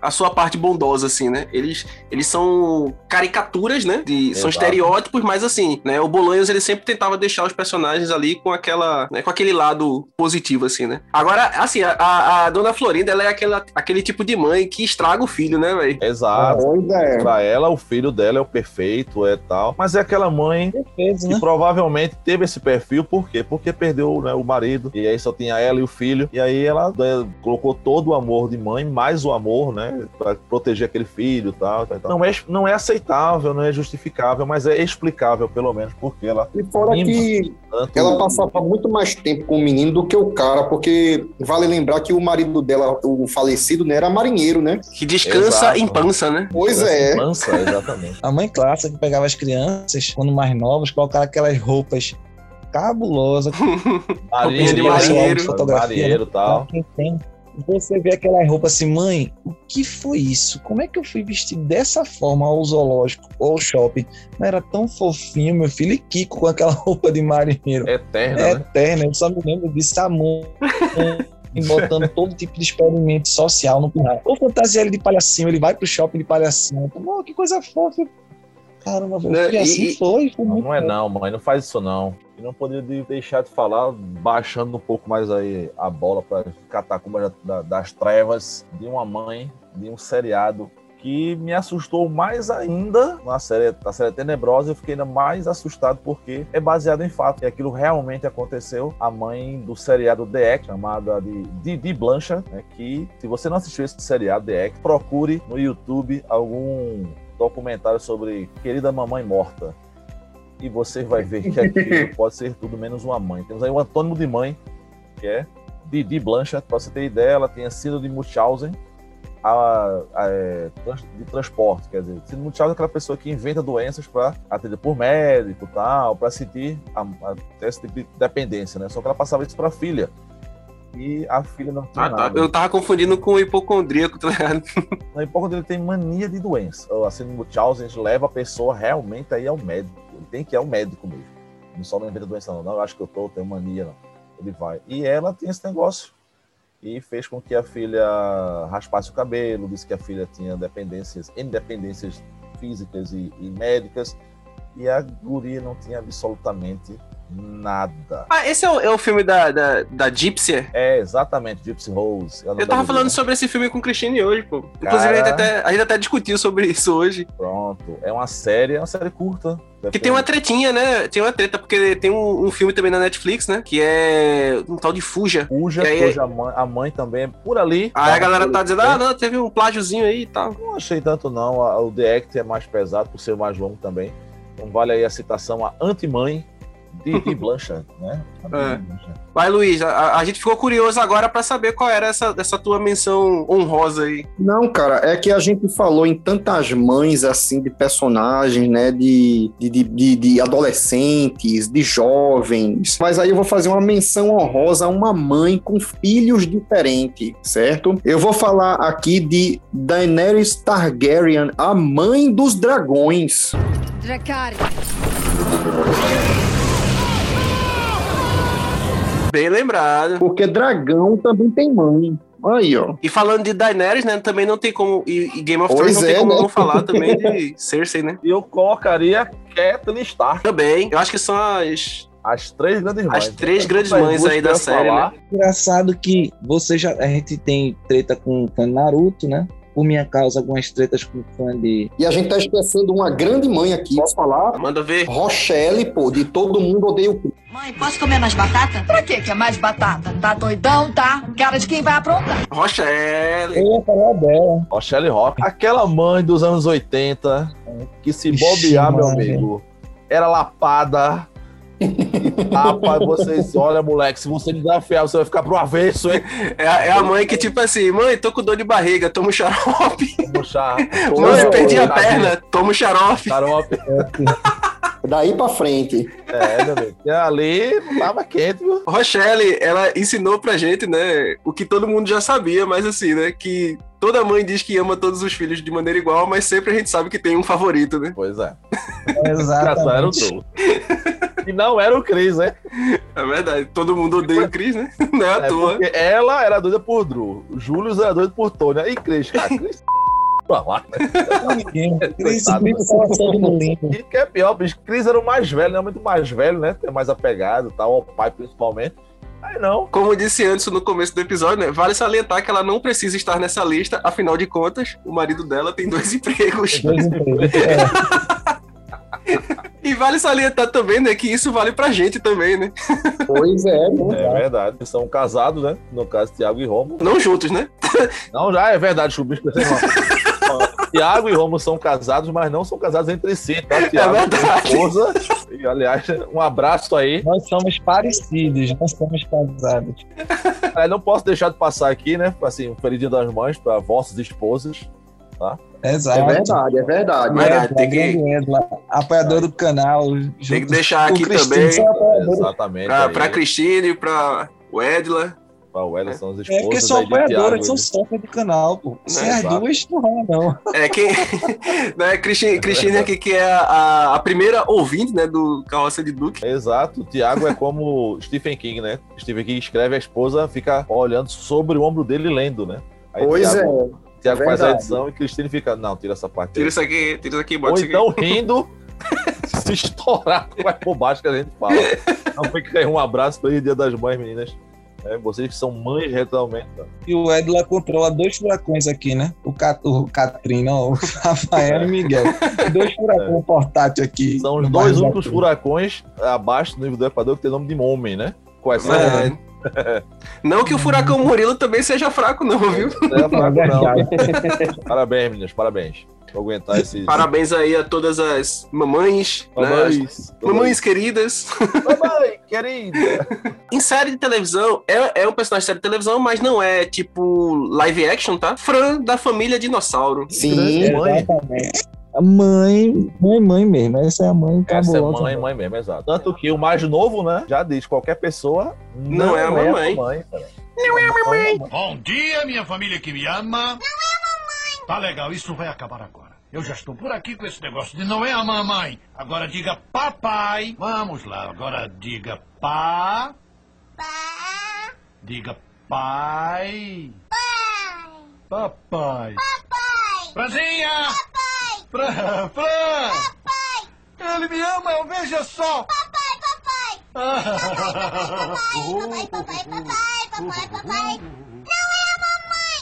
a sua parte bondosa, assim, né? Eles, eles são caricaturas, né? De, são estereótipos, mas assim, né? O Bolanhos ele sempre tentava deixar os personagens ali com aquela, né, com aquele lado positivo, assim, né? Agora, assim, a, a, a dona Florinda, ela é aquela, aquele tipo de mãe que estraga o filho, né, velho? Exato. É. Pra ela, o filho dela é o perfeito, é tal. Mas é aquela mãe Perfeito, que né? provavelmente teve esse perfil, por quê? Porque perdeu né, o marido, e aí só tinha ela e o filho. E aí ela né, colocou todo o amor de mãe, mais o amor, né? Pra proteger aquele filho e tal, tal, tal. Não é, não é aceitável, não é justificável, mas é explicável, pelo menos, porque ela. E fora que tanto ela passava muito mais tempo com o menino do que o cara, porque vale lembrar que o marido dela, o falecido, né, era marinheiro, né? Que descansa Exato. em pança, né? Pois é. Mansa, exatamente. A mãe clássica que pegava as crianças, quando mais novas, colocava aquelas roupas cabulosas. Roupinha de marinheiro. fotografia, marinheiro e né? tal. Pra quem tem. Você vê aquela roupa assim, mãe, o que foi isso? Como é que eu fui vestido dessa forma ao zoológico ou ao shopping? Não era tão fofinho, meu filho, e Kiko com aquela roupa de marinheiro. Eterna, É né? eterna, eu só me lembro disso, a mãe e botando todo tipo de experimento social no final. Ou fantasia ele de palhacinho, ele vai pro shopping de palhacinho. Pô, que coisa fofa. Caramba, meu Né, filho, e- assim foi. foi Não, não é não, mãe, não faz isso não. E não poderia de- deixar de falar, baixando um pouco mais aí a bola para catacumba da- das trevas, de uma mãe, de um seriado que me assustou mais ainda na série, na série Tenebrosa. Eu fiquei ainda mais assustado porque é baseado em fato. E aquilo realmente aconteceu. A mãe do seriado The Act, chamada de Didi Blanchard, né, que se você não assistiu esse seriado The Act, procure no YouTube algum documentário sobre Querida Mamãe Morta. E você vai ver que aquilo pode ser tudo menos uma mãe. Temos aí o antônimo de mãe, que é Didi Blanchard. Pra você ter ideia, ela tinha sido de Munchausen a, a, é, de transporte. Quer dizer, síndrome de Munchausen é aquela pessoa que inventa doenças para atender por médico e tal, para sentir a, a, esse tipo de dependência, né? Só que ela passava isso para a filha. E a filha não tinha Ah, tá. nada. Eu tava confundindo com o hipocondríaco, tá ligado? Hipócrita ele tem mania de doença. A síndrome de Munchausen a leva a pessoa realmente aí ao médico. Ele tem que ir ao médico mesmo. Não só não inventa doença não. Não, eu acho que eu tô, tenho mania não. Ele vai. E ela tem esse negócio. E fez com que a filha raspasse o cabelo, disse que a filha tinha dependências, independências físicas e, e médicas. E a guria não tinha absolutamente nada. Ah, esse é o, é o filme da, da, da Gypsy? É, exatamente, Gypsy Rose. Eu tava falando sobre esse filme com o Cristine hoje, pô. Inclusive, a, gente Cara. até, a gente até discutiu sobre isso hoje. Pronto. É uma série, é uma série curta. Que tem uma tretinha, né? Tem uma treta, porque tem um, um filme também na Netflix, né? Que é um tal de Fuja. Fuja, E aí- cuja mãe, a mãe também é por ali. Aí a Tá? galera tá dizendo, ah, não, teve um plágiozinho aí e tal. Não achei tanto não. A- O The Act é mais pesado por ser mais longo também. Então vale aí a citação a Anti-Mãe de, de Blanchard, né? É. Vai, Luiz, a, a gente ficou curioso agora pra saber qual era essa, essa tua menção honrosa aí. Não, cara, é que a gente falou em tantas mães, assim, de personagens, né, de, de, de, de- de adolescentes, de jovens. Mas aí eu vou fazer uma menção honrosa a uma mãe com filhos diferentes, certo? Eu vou falar aqui de Daenerys Targaryen, a mãe dos dragões. Dracarys. Bem lembrado. Porque dragão também tem mãe. Aí, ó. E falando de Daenerys, né? Também não tem como. E, e Game of Pois Thrones não tem é, como né? não falar também de Cersei, né? E eu colocaria Catelyn Stark. Também. Eu acho que são as. As três grandes mães. As três grandes mães aí da série, falar, né? Engraçado que você já. A gente tem treta com fã de Naruto, né? Por minha causa, algumas tretas com fã de. E a gente tá esquecendo uma grande mãe aqui. Posso falar? Manda ver. Rochelle, pô, de Todo Mundo Odeia o Chris. Mãe, posso comer mais batata? Pra que que é mais batata? Tá doidão, tá? Cara de quem vai aprontar. Rochelle. Eu ia falar dela. Ó, Shelley Rock. Aquela mãe dos anos 80, que se Ixi, bobear, meu Maria. amigo, era lapada. Rapaz, vocês, olha, moleque, se você desafiar, você vai ficar pro avesso, hein? É, a- é a mãe que, tipo assim, mãe, tô com dor de barriga, toma um xarope. Puxar. Mãe, perdi a perna, toma um xarope. Xarope. Daí pra frente. É, meu amigo. Ali tava quente, viu? Rochelle, ela ensinou pra gente, né, o que todo mundo já sabia, mas assim, né, que toda mãe diz que ama todos os filhos de maneira igual, mas sempre a gente sabe que tem um favorito, né? Pois é. Engraçado era o Exatamente. E não era o Chris, né? É verdade, todo mundo odeia o Chris, né? Não é à É toa. porque ela era doida por Drew, Júlio era doido por Tônia. E Chris, cara, Chris pra lá. Né? Ninguém. Cris. E que é pior, bicho, Cris era o mais velho, né? Muito mais velho, né? Ter mais apegado e tal, ao pai principalmente. Aí não. Como eu disse antes no começo do episódio, né? Vale salientar que ela não precisa estar nessa lista, afinal de contas, o marido dela tem dois empregos. Dois empregos. É. E vale salientar também, né, que isso vale pra gente também, né? Pois é, né? É verdade. São casados, né? No caso, Tiago e Romo. Não juntos, né? Não, já é verdade, Chubis. Tiago e Romo são casados, mas não são casados entre si, tá? Tiago tem verdade. esposa. E, aliás, um abraço aí. Nós somos parecidos, nós somos casados. É, não posso deixar de passar aqui, né? Assim, um feliz dia das mães para vossas esposas. Exato. É verdade, é verdade. Mas- Verdade, É, tem que- apoiador do canal. Tem que deixar aqui Cristina também. Exatamente. pra, aí. pra Cristine, pra o Edla. São as esposas É porque são apoiadoras, são né? sócias do canal, pô. Sem Né, as exato. duas, não rola, não. É quem. né, Cristine, Cristine aqui, que é a, a primeira ouvinte, né, do Carroça de Duque. Exato, o Tiago é como Stephen King, né? Stephen King escreve, a esposa fica olhando sobre o ombro dele e lendo, né? Aí Pois Tiago, é. Tiago é faz a edição e Cristine fica, não, tira essa parte. Tira aí. isso aqui, tira isso aqui, bota Ou isso aqui. então rindo, se estourar com as bobagens que a gente fala. Então fica aí um abraço para Dia das Mães, meninas. É, vocês que são mães realmente. E o Edla controla dois furacões aqui, né? O, Cat, o Catrina, o Rafael e o Miguel. Dois furacões portáteis aqui. São os dois únicos da- furacões abaixo do nível do Equador que tem nome de homem, né? Quais são? É. Não que o furacão Murilo também seja fraco, não, viu? Não é fraco, É verdade. não. Parabéns, meninas, parabéns. Vou aguentar esse. Parabéns aí a todas as mamães, né? Mamães. Mamães queridas. Mamãe, querida. Em série de televisão, é, é um personagem de série de televisão, mas não é tipo live action, tá? Fran da família Dinossauro. Sim. Mãe. Exatamente. A mãe, mãe, mãe mesmo. Essa é a mãe Essa é mãe, mãe mesmo, exato. Tanto que o mais novo, né? Já diz, qualquer pessoa Não é a mamãe. cara. Não é a mamãe. Bom dia, minha família que me ama. Não é. Tá legal, isso vai acabar agora. Eu já estou por aqui com esse negócio de não é a mamãe. Agora diga papai. Vamos lá, agora diga pá. Pá. Diga pai. Pai. Papai. Papai. Franzinha. Papai. Fran, Fran. Papai. Ele me ama, eu veja só. Papai, papai.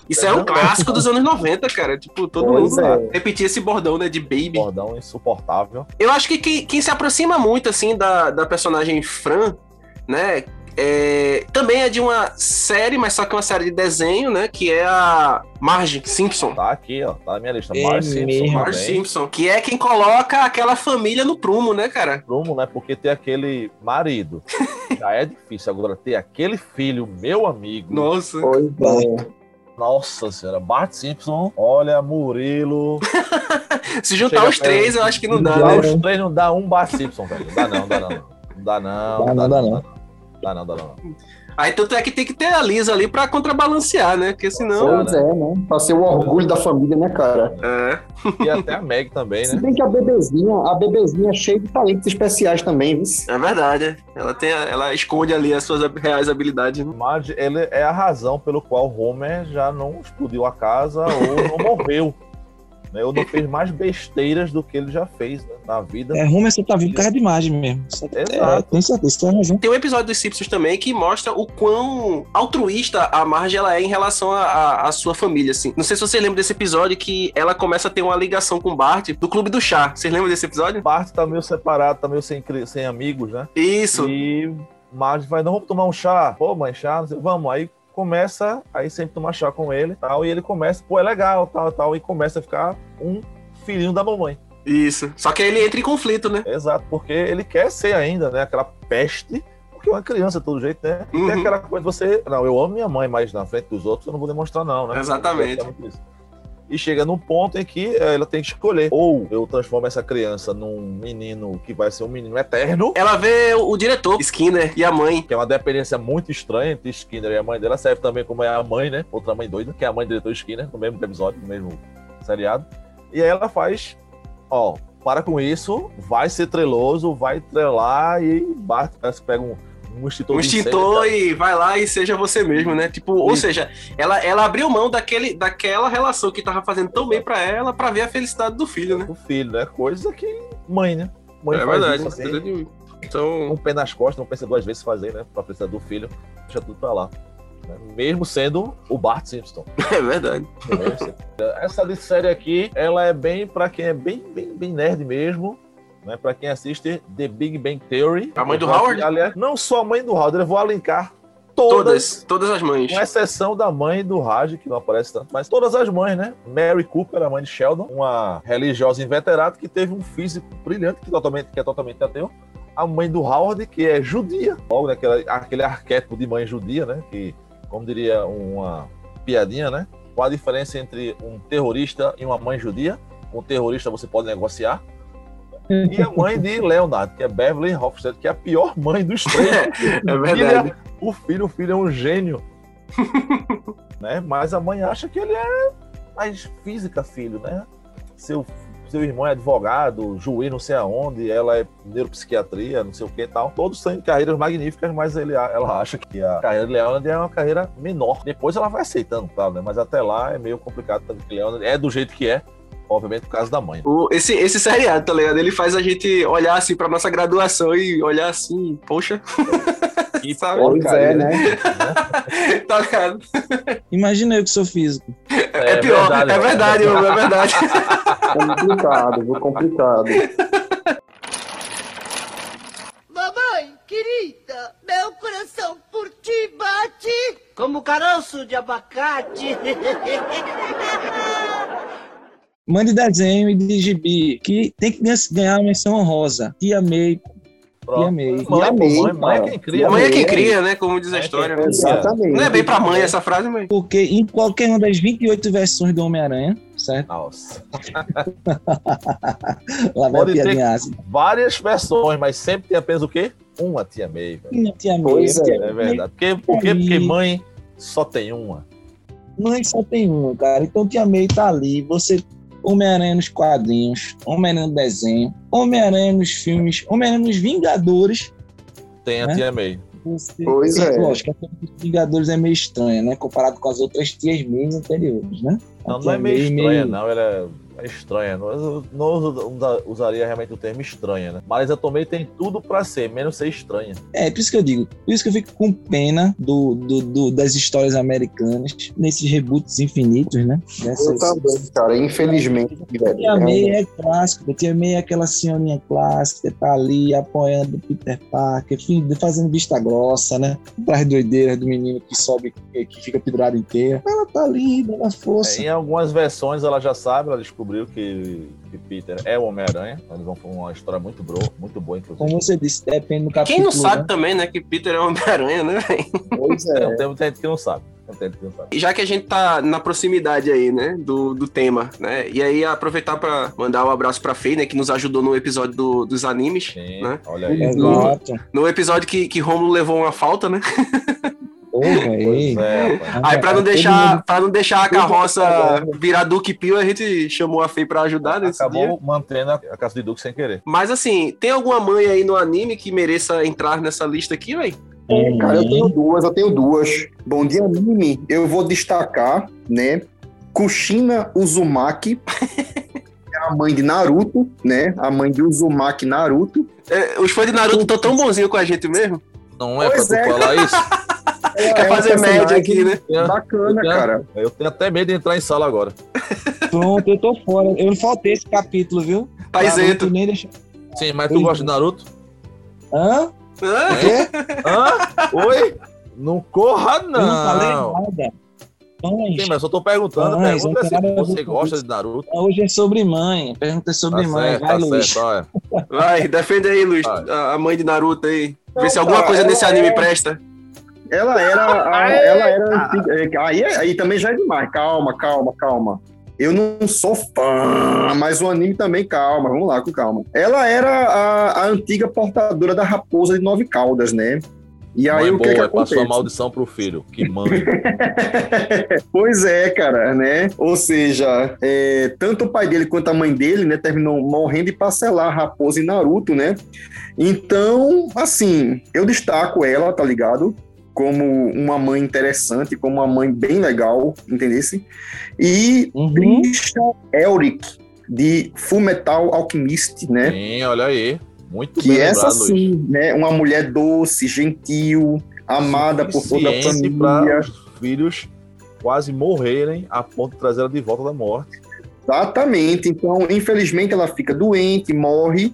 Isso é um clássico dos anos 90, cara. Tipo, todo Pois mundo é. repetia esse bordão, né? De baby. Bordão insuportável. Eu acho que quem, quem se aproxima muito, assim, da, da personagem Fran, né? é, também é de uma série, mas só que é uma série de desenho, né? Que é a Marge Simpson. Tá aqui, ó. Tá na minha lista. É Marge Simpson. Marge. Simpson. Que é quem coloca aquela família no prumo, né, cara? Prumo, né? Porque tem aquele marido. Já é difícil. Agora, ter aquele filho, meu amigo. Nossa. Pois é. Nossa senhora. Bart Simpson. Olha, Murilo. Se juntar Chega os três, eu acho que não dá, né? os três, não dá um Bart Simpson, velho. Não dá não, dá não. Não dá não. Dá não, dá não. Dá não, dá não. Aí tanto é que tem que ter a Lisa ali pra contrabalancear, né? Porque senão. Pois é, né? Pra ser o orgulho da família, né, cara? É, E até a Meg também, Se né? bem que a bebezinha, a bebezinha é cheia de talentos especiais também, viu? é verdade. Ela, tem, a- ela esconde ali as suas reais habilidades. né? Marge, ele é a razão pelo qual Homer já não explodiu a casa ou não morreu. Né? Ou não fez mais besteiras do que ele já fez né, na vida. É, Homer só tá vindo por causa de imagem mesmo. É, Exato. tem certeza, tem razão. Tem um episódio dos Simpsons também que mostra o quão altruísta a Marge ela é em relação à- sua família, assim. Não sei se você lembra desse episódio que ela começa a ter uma ligação com o Bart do Clube do Chá. Vocês lembram desse episódio? Bart tá meio separado, tá meio sem, sem amigos, né? Isso. E Marge vai, não, vamos tomar um chá. Pô, mãe, chá, não sei, vamos. Aí começa, aí sempre tomar chá com ele tal, e ele começa, pô, é legal, tal, tal, e começa a ficar um filhinho da mamãe. Isso. Só que aí ele entra em conflito, né? Exato, porque ele quer ser ainda, né, aquela peste, porque é uma criança, todo jeito, né? E Uhum. tem aquela coisa de você, não, eu amo minha mãe, mas na frente dos outros eu não vou demonstrar não, né? Exatamente. É. E chega num ponto em que eh, ela tem que escolher. Ou eu transformo essa criança num menino que vai ser um menino eterno, Ela vê o, diretor, Skinner, e a mãe. que é uma dependência muito estranha entre Skinner e a mãe dela. Serve também como é a mãe, né? Outra mãe doida, que é a mãe do diretor Skinner, no mesmo episódio, no mesmo seriado. E aí ela faz, ó, para com isso, vai ser treloso, vai trelar e que pega um um extintor, Um extintor e vai lá e seja você mesmo, né? Tipo, ou Isso. seja, ela, ela abriu mão daquele, daquela relação que tava fazendo tão bem pra ela pra ver a felicidade do filho, né? O filho, né? Coisa que mãe, né? Mãe É verdade. isso, assim, Então, um pé nas costas, não pensa duas vezes fazer, né? Pra precisar do filho, deixa tudo pra lá. né? Mesmo sendo o Bart Simpson. é verdade. Essa série aqui, ela é bem pra quem é bem, bem, bem nerd mesmo. Né, pra quem assiste The Big Bang Theory. A mãe do Howard? Aliás, não só a mãe do Howard, eu vou alincar todas, Todas, todas as mães. com exceção da mãe do Raj, que não aparece tanto, mas todas as mães, né? Mary Cooper, a mãe de Sheldon, uma religiosa inveterada que teve um físico brilhante, que, totalmente, que é totalmente ateu. A mãe do Howard, que é judia, logo naquela, aquele arquétipo de mãe judia, né? Que, como diria uma piadinha, né? Qual a diferença entre um terrorista e uma mãe judia? Com um terrorista você pode negociar. E a mãe de Leonard, que é Beverly Hofstad, que é a pior mãe dos três. É verdade. O filho, o filho é um gênio. né? Mas a mãe acha que ele é mais física, filho, né? Seu, seu irmão é advogado, juiz não sei aonde, ela é neuropsiquiatria, não sei o que e tal. Todos têm carreiras magníficas, mas ele, ela acha que a carreira de Leonard é uma carreira menor. Depois ela vai aceitando, claro, né? Mas até lá é meio complicado, tanto que Leonard é do jeito que é, obviamente por causa da mãe. O- esse, esse seriado, tá ligado? Ele faz a gente olhar assim pra nossa graduação e olhar assim, poxa. Que Sabe? Pois é, né? tá ligado? Imagina eu que sou físico. É, pior, verdade, é né? verdade, mano, é verdade. Complicado, viu? Complicado. Mamãe, querida, meu coração por ti bate como caroço de abacate. Mãe de desenho e de gibi, que tem que ganhar- uma menção honrosa. Tia May, Pronto. tia May. Mãe, pô, mãe, mãe é quem cria. Mãe é quem né? cria, né? Como diz a história. né? Exatamente. Não é bem pra mãe essa frase, mas. Porque em qualquer uma das 28 versões do Homem-Aranha, certo? Nossa. Lá vai a Pode ter piadinha ácida. várias versões, mas sempre tem apenas o quê? Uma tia May, velho. Não, tia May. Pois é. É verdade. Porque, por quê? Porque mãe só tem uma. Mãe só tem uma, cara. Então Tia May tá ali. Você. Homem-Aranha nos quadrinhos, Homem-Aranha no desenho, Homem-Aranha nos filmes, Homem-Aranha nos Vingadores. Tem a Né? tia May. Você, Pois é. Lógico, a tia dos Vingadores é meio estranha, né? Comparado com as outras tias Mays anteriores, né? Não, não é meio May estranha, não. Ela é, é estranha. Não, eu não usa- usaria realmente o termo estranha, né? Marisa Tomei tem tudo pra ser, menos ser estranha. É, por isso que eu digo. Por isso que eu fico com pena do, do- do- das histórias americanas, nesses reboots infinitos, né? Eu Dessas, também, cara. Infelizmente. Tia May é clássico, Tia May é aquela senhorinha clássica, tá ali apoiando o Peter Parker, fazendo vista grossa, né? Para as doideiras do menino que sobe, que fica pendurado inteiro. Ela tá ali, dando a força. É, em algumas versões ela já sabe, ela descobriu que, que Peter é o Homem-Aranha. Eles vão for uma história muito boa, muito boa, inclusive. Como você disse, depende do capítulo. Quem não sabe né? também, né, que Peter é Homem-Aranha, né, velho? Pois É. Tem muita gente que não sabe. Tem gente que não sabe. E já que a gente tá na proximidade aí, né, do, do tema, né, e aí aproveitar pra mandar um abraço pra Fei, né, que nos ajudou no episódio do- dos animes, Sim, né? olha aí. Exato. No episódio que, que Romulo levou uma falta, né? Ô, Pois velho. é. Aí pra não deixar, pra não deixar a carroça virar Duque Pio, a gente chamou a Fei pra ajudar nesse Acabou dia. mantendo a, casa de Duque sem querer. Mas assim, tem alguma mãe aí no anime que mereça entrar nessa lista aqui, velho? Cara, eu tenho duas, eu tenho duas. Bom dia, anime. Eu vou destacar, né? Kushina Uzumaki, que é a mãe de Naruto, né? A mãe de Uzumaki Naruto. É, os fãs de Naruto estão tão bonzinhos com a gente mesmo. Não é Pois pra tu é. falar isso? Quer É fazer personagem média aqui, né? Bacana, Eu cara. Eu tenho até medo de entrar em sala agora. Pronto, eu tô fora. Eu não faltei esse capítulo, viu? Tá isento. Nem deixa... Sim, mas tu gosta de Naruto? Hã? Hã? Hã? Oi? Não corra, Eu não falei não. nada. Mãe, Sim, mas eu tô perguntando. Mães, pergunta não se você gosta de Naruto. hoje é sobre mãe. Pergunta sobre Tá mãe. certo, Vai, tá Luiz. certo. Vai, defende aí, Luiz, Vai. a mãe de Naruto aí. Vê Não, se alguma coisa nesse anime é- presta. Ela era. a- ela era antiga- Aí, aí também já é demais. Calma, calma, calma. Eu não sou fã, mas o anime também, calma, vamos lá com calma. Ela era a, a antiga portadora da raposa de nove caudas, né? E aí Mãe o que, boa, que é passou a acontece? maldição pro filho. Que mãe. Pois é, cara, né? Ou seja, é, tanto o pai dele quanto a mãe dele, né, terminou morrendo e parcelar Raposa e Naruto, né? Então, assim, eu destaco ela, tá ligado? Como uma mãe interessante, como uma mãe bem legal, entendesse? E Trisha Elric, de Fullmetal Alchemist, né? Sim, olha aí. Muito que bem essa lembrado, Luiz. sim, né, uma mulher doce, gentil, amada por toda a família. para os filhos quase morrerem a ponto de trazer ela de volta da morte. Exatamente. Então, infelizmente, ela fica doente, morre,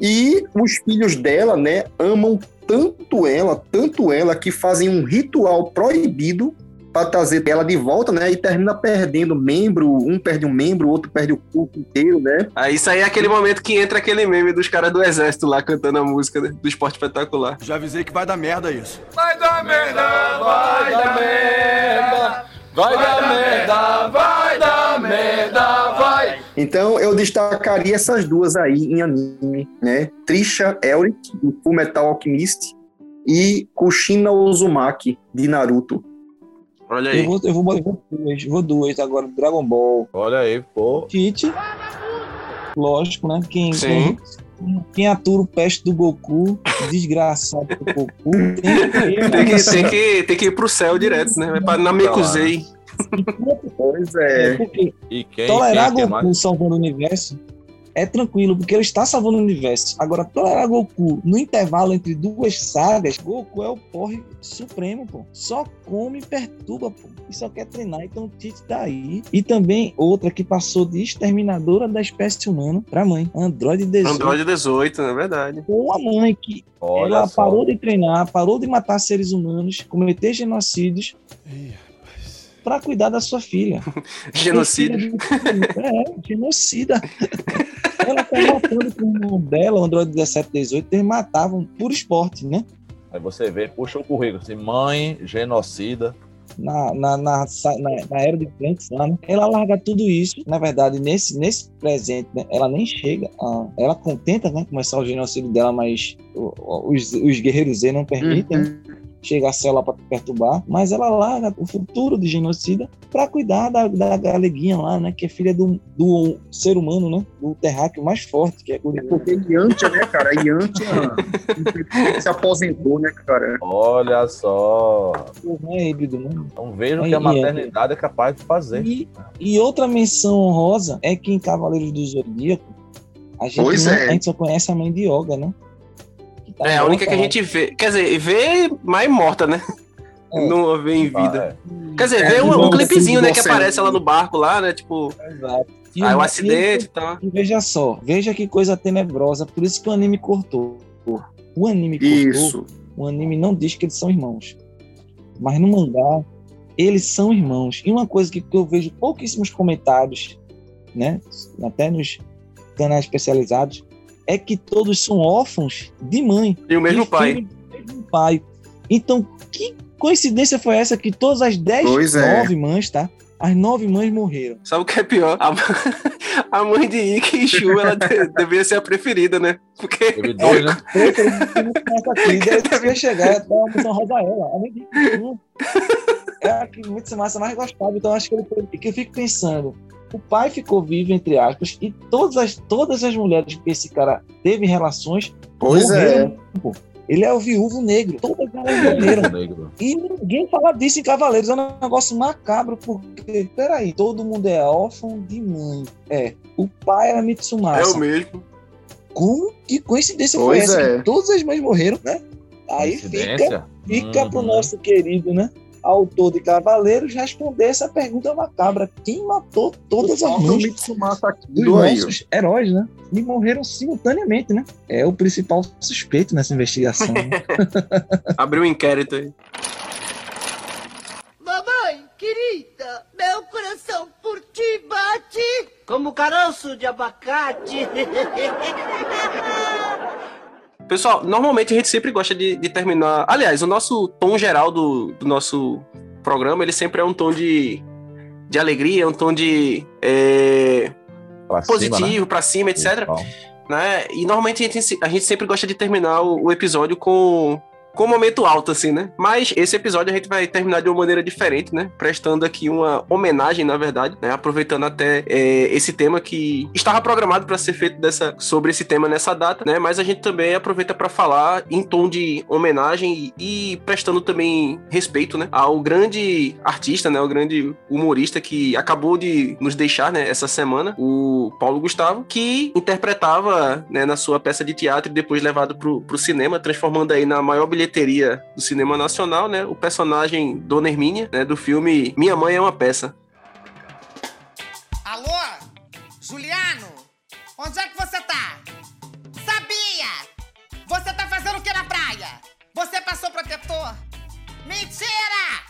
e os filhos dela, né, amam tanto ela, tanto ela, que fazem um ritual proibido para trazer ela de volta, né, e termina perdendo membro, um perde um membro, o outro perde o corpo inteiro, né? Aí isso aí é aquele momento que entra aquele meme dos caras do exército lá cantando a música né, do esporte espetacular. Já avisei que vai dar merda isso. Vai dar merda, vai dar merda, vai dar merda, vai dar merda, vai. Então, eu destacaria essas duas aí em anime, né? Trisha Elric, de Fullmetal Alchemist, e Kushina Uzumaki, de Naruto. Olha Eu vou, eu vou, eu vou duas, vou duas agora. Dragon Ball. Olha aí, pô. Tite. Lógico, né? Quem, Sim. quem, quem atura o peste do Goku, desgraçado do Goku, tem que Tem que, tem, que, tem que ir pro céu direto, né? Vai pra Namekusei. Pois É, é. porque E quem, tolerar quem, Goku mais? salvando o universo é tranquilo, porque ele está salvando o universo. Agora, tolerar Goku no intervalo entre duas sagas, Goku é o porre supremo, pô. Só come e perturba, pô. E só quer treinar, então o Tite tá aí. E também outra que passou de exterminadora da espécie humana pra mãe, Android 18. Android 18, não é verdade? Uma mãe que Olha ela só. parou de treinar, parou de matar seres humanos, cometer genocídios para cuidar da sua filha. Genocídio. É, genocida. ela tá matando com o irmão dela, o Android 17, 18, eles matavam por esporte, né? Aí você vê, puxa o currículo, assim, mãe, genocida. Na, na, na, na, na era de lá, né? Ela larga tudo isso. Na verdade, nesse, nesse presente, né, ela nem chega. A, ela contenta né, começar o genocídio dela, mas o- o- os, os guerreiros Z não permitem. né? Chega a célula para perturbar, mas ela larga o futuro de genocida para cuidar da, da galeguinha lá, né? Que é filha do, do ser humano, né? Do terráqueo mais forte, que é o Porque Yantia, né, cara? Yantia se aposentou, né, cara? Olha só. Não é híbrido, né? Então vejam Aí, que a é. maternidade é capaz de fazer. E, e outra menção honrosa é que em Cavaleiros do Zodíaco, a gente, não- é. a gente só conhece a mãe de Yoga, né? Tá É a única morta que a gente vê. Quer dizer, vê mais morta, né? É. Não a vê em vida. Quer dizer, É, vê um, igual um clipezinho, né? Que aparece ela no barco lá, né? Tipo. Exato. E Aí o acidente e- tal. E veja só, veja que coisa tenebrosa, por isso que o anime cortou. O anime cortou, Isso. o anime não diz que eles são irmãos. Mas no mangá, eles são irmãos. E uma coisa que, que eu vejo pouquíssimos comentários, né? Até nos canais especializados, é que todos são órfãos de mãe. E o mesmo E pai. mesmo pai. Então, que coincidência foi essa que todas as dez, Pois é. nove mães, tá? As nove mães morreram. Sabe o que é pior? A, a mãe de Ikki e Shu, ela de- deveria ser a preferida, né? Porque. Teve dois, né? Ela devia chegar até uma missão Rosaela. Além disso, é a que muito massa mais gostava. Então, acho que, ele, que eu fico pensando. O pai ficou vivo, entre aspas, e todas as, todas as mulheres que esse cara teve relações. Pois morreram, pô. Ele é o viúvo negro. Todas elas morreram. E ninguém fala disso em Cavaleiros. É um negócio macabro, porque, peraí, todo mundo é órfão de mãe. É, o pai era Mitsumasa. É o mesmo. Como que coincidência foi Pois essa? é. Todas as mães morreram, né? Aí fica, fica pro Uhum. nosso querido, né? Autor de Cavaleiros responder essa pergunta macabra. Quem matou todas as mães dos nossos heróis, né? E morreram simultaneamente, né? É o principal suspeito nessa investigação. né? Abriu um inquérito aí. Mamãe, querida, meu coração por ti bate como caroço de abacate. Pessoal, normalmente a gente sempre gosta de, de terminar. Aliás, o nosso tom geral do, do nosso programa, ele sempre é um tom de, de alegria, um tom de é, Pra cima, positivo, né? pra cima, etc. Né? E normalmente a gente, a gente sempre gosta de terminar o, o episódio com com um momento alto, assim, né? Mas esse episódio a gente vai terminar de uma maneira diferente, né? Prestando aqui uma homenagem, na verdade, né? Aproveitando até é, esse tema que estava programado para ser feito dessa, sobre esse tema nessa data, né? Mas a gente também aproveita para falar em tom de homenagem e, e prestando também respeito, né? Ao grande artista, né? O grande humorista que acabou de nos deixar, né? Essa semana, o Paulo Gustavo, que interpretava, né? Na sua peça de teatro e depois levado pro, pro cinema, transformando aí na maior do cinema nacional, né? O personagem Dona Hermínia, né? Do filme Minha Mãe é uma Peça. Alô? Juliano? Onde é que você tá? Sabia! Você tá fazendo o que na praia? Você passou protetor? Mentira!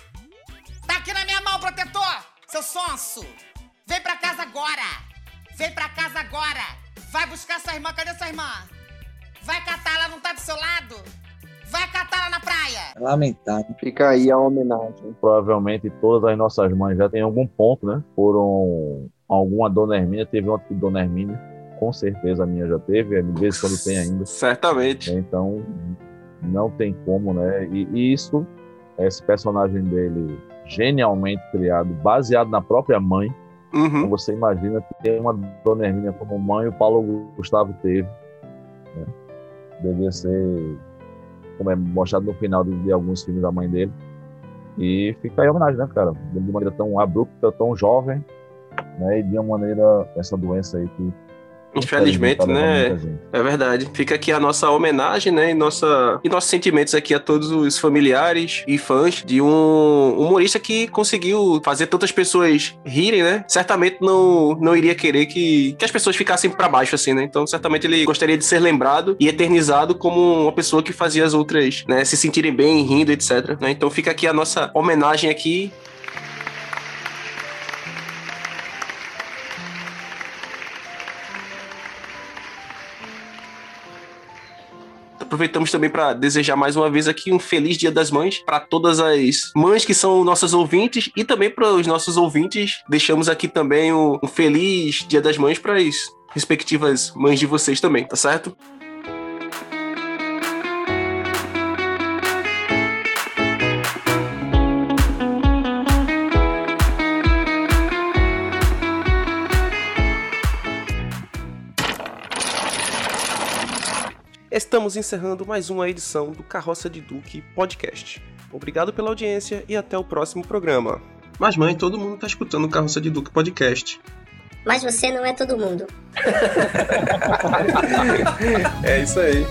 Tá aqui na minha mão protetor, seu sonso! Vem pra casa agora! Vem pra casa agora! Vai buscar sua irmã, cadê sua irmã? Vai catar, ela não tá do seu lado? Vai catar lá na praia! Lamentável. Fica aí a homenagem. Provavelmente todas as nossas mães já têm algum ponto, né? Foram alguma Dona Hermínia, teve uma de Dona Hermínia, com certeza a minha já teve, de vez em quando tem ainda. Certamente. Então, não tem como, né? E, e isso, esse personagem dele, genialmente criado, baseado na própria mãe. Uhum. Então você imagina que tem uma Dona Hermínia como mãe, o Paulo Gustavo teve. Né? Devia ser, como é mostrado no final de, alguns filmes da mãe dele. E fica aí a homenagem, né, cara? De uma maneira tão abrupta, tão jovem, né? E de uma maneira, essa doença aí que Infelizmente, né? É verdade. Fica aqui a nossa homenagem, né? E, nossa... e nossos sentimentos aqui a todos os familiares e fãs de um humorista que conseguiu fazer tantas pessoas rirem, né? Certamente não, não iria querer que, que as pessoas ficassem pra baixo, assim, né? Então, certamente ele gostaria de ser lembrado e eternizado como uma pessoa que fazia as outras, né? Se sentirem bem, rindo, etc. né? Então, fica aqui a nossa homenagem aqui Aproveitamos também para desejar mais uma vez aqui um feliz Dia das Mães para todas as mães que são nossas ouvintes e também para os nossos ouvintes. Deixamos aqui também um feliz Dia das Mães para as respectivas mães de vocês também, tá certo? Estamos encerrando mais uma edição do Carroça de Duque Podcast. Obrigado pela audiência e até o próximo programa. Mas, mãe, todo mundo tá escutando o Carroça de Duque Podcast. Mas você não é todo mundo. É isso aí.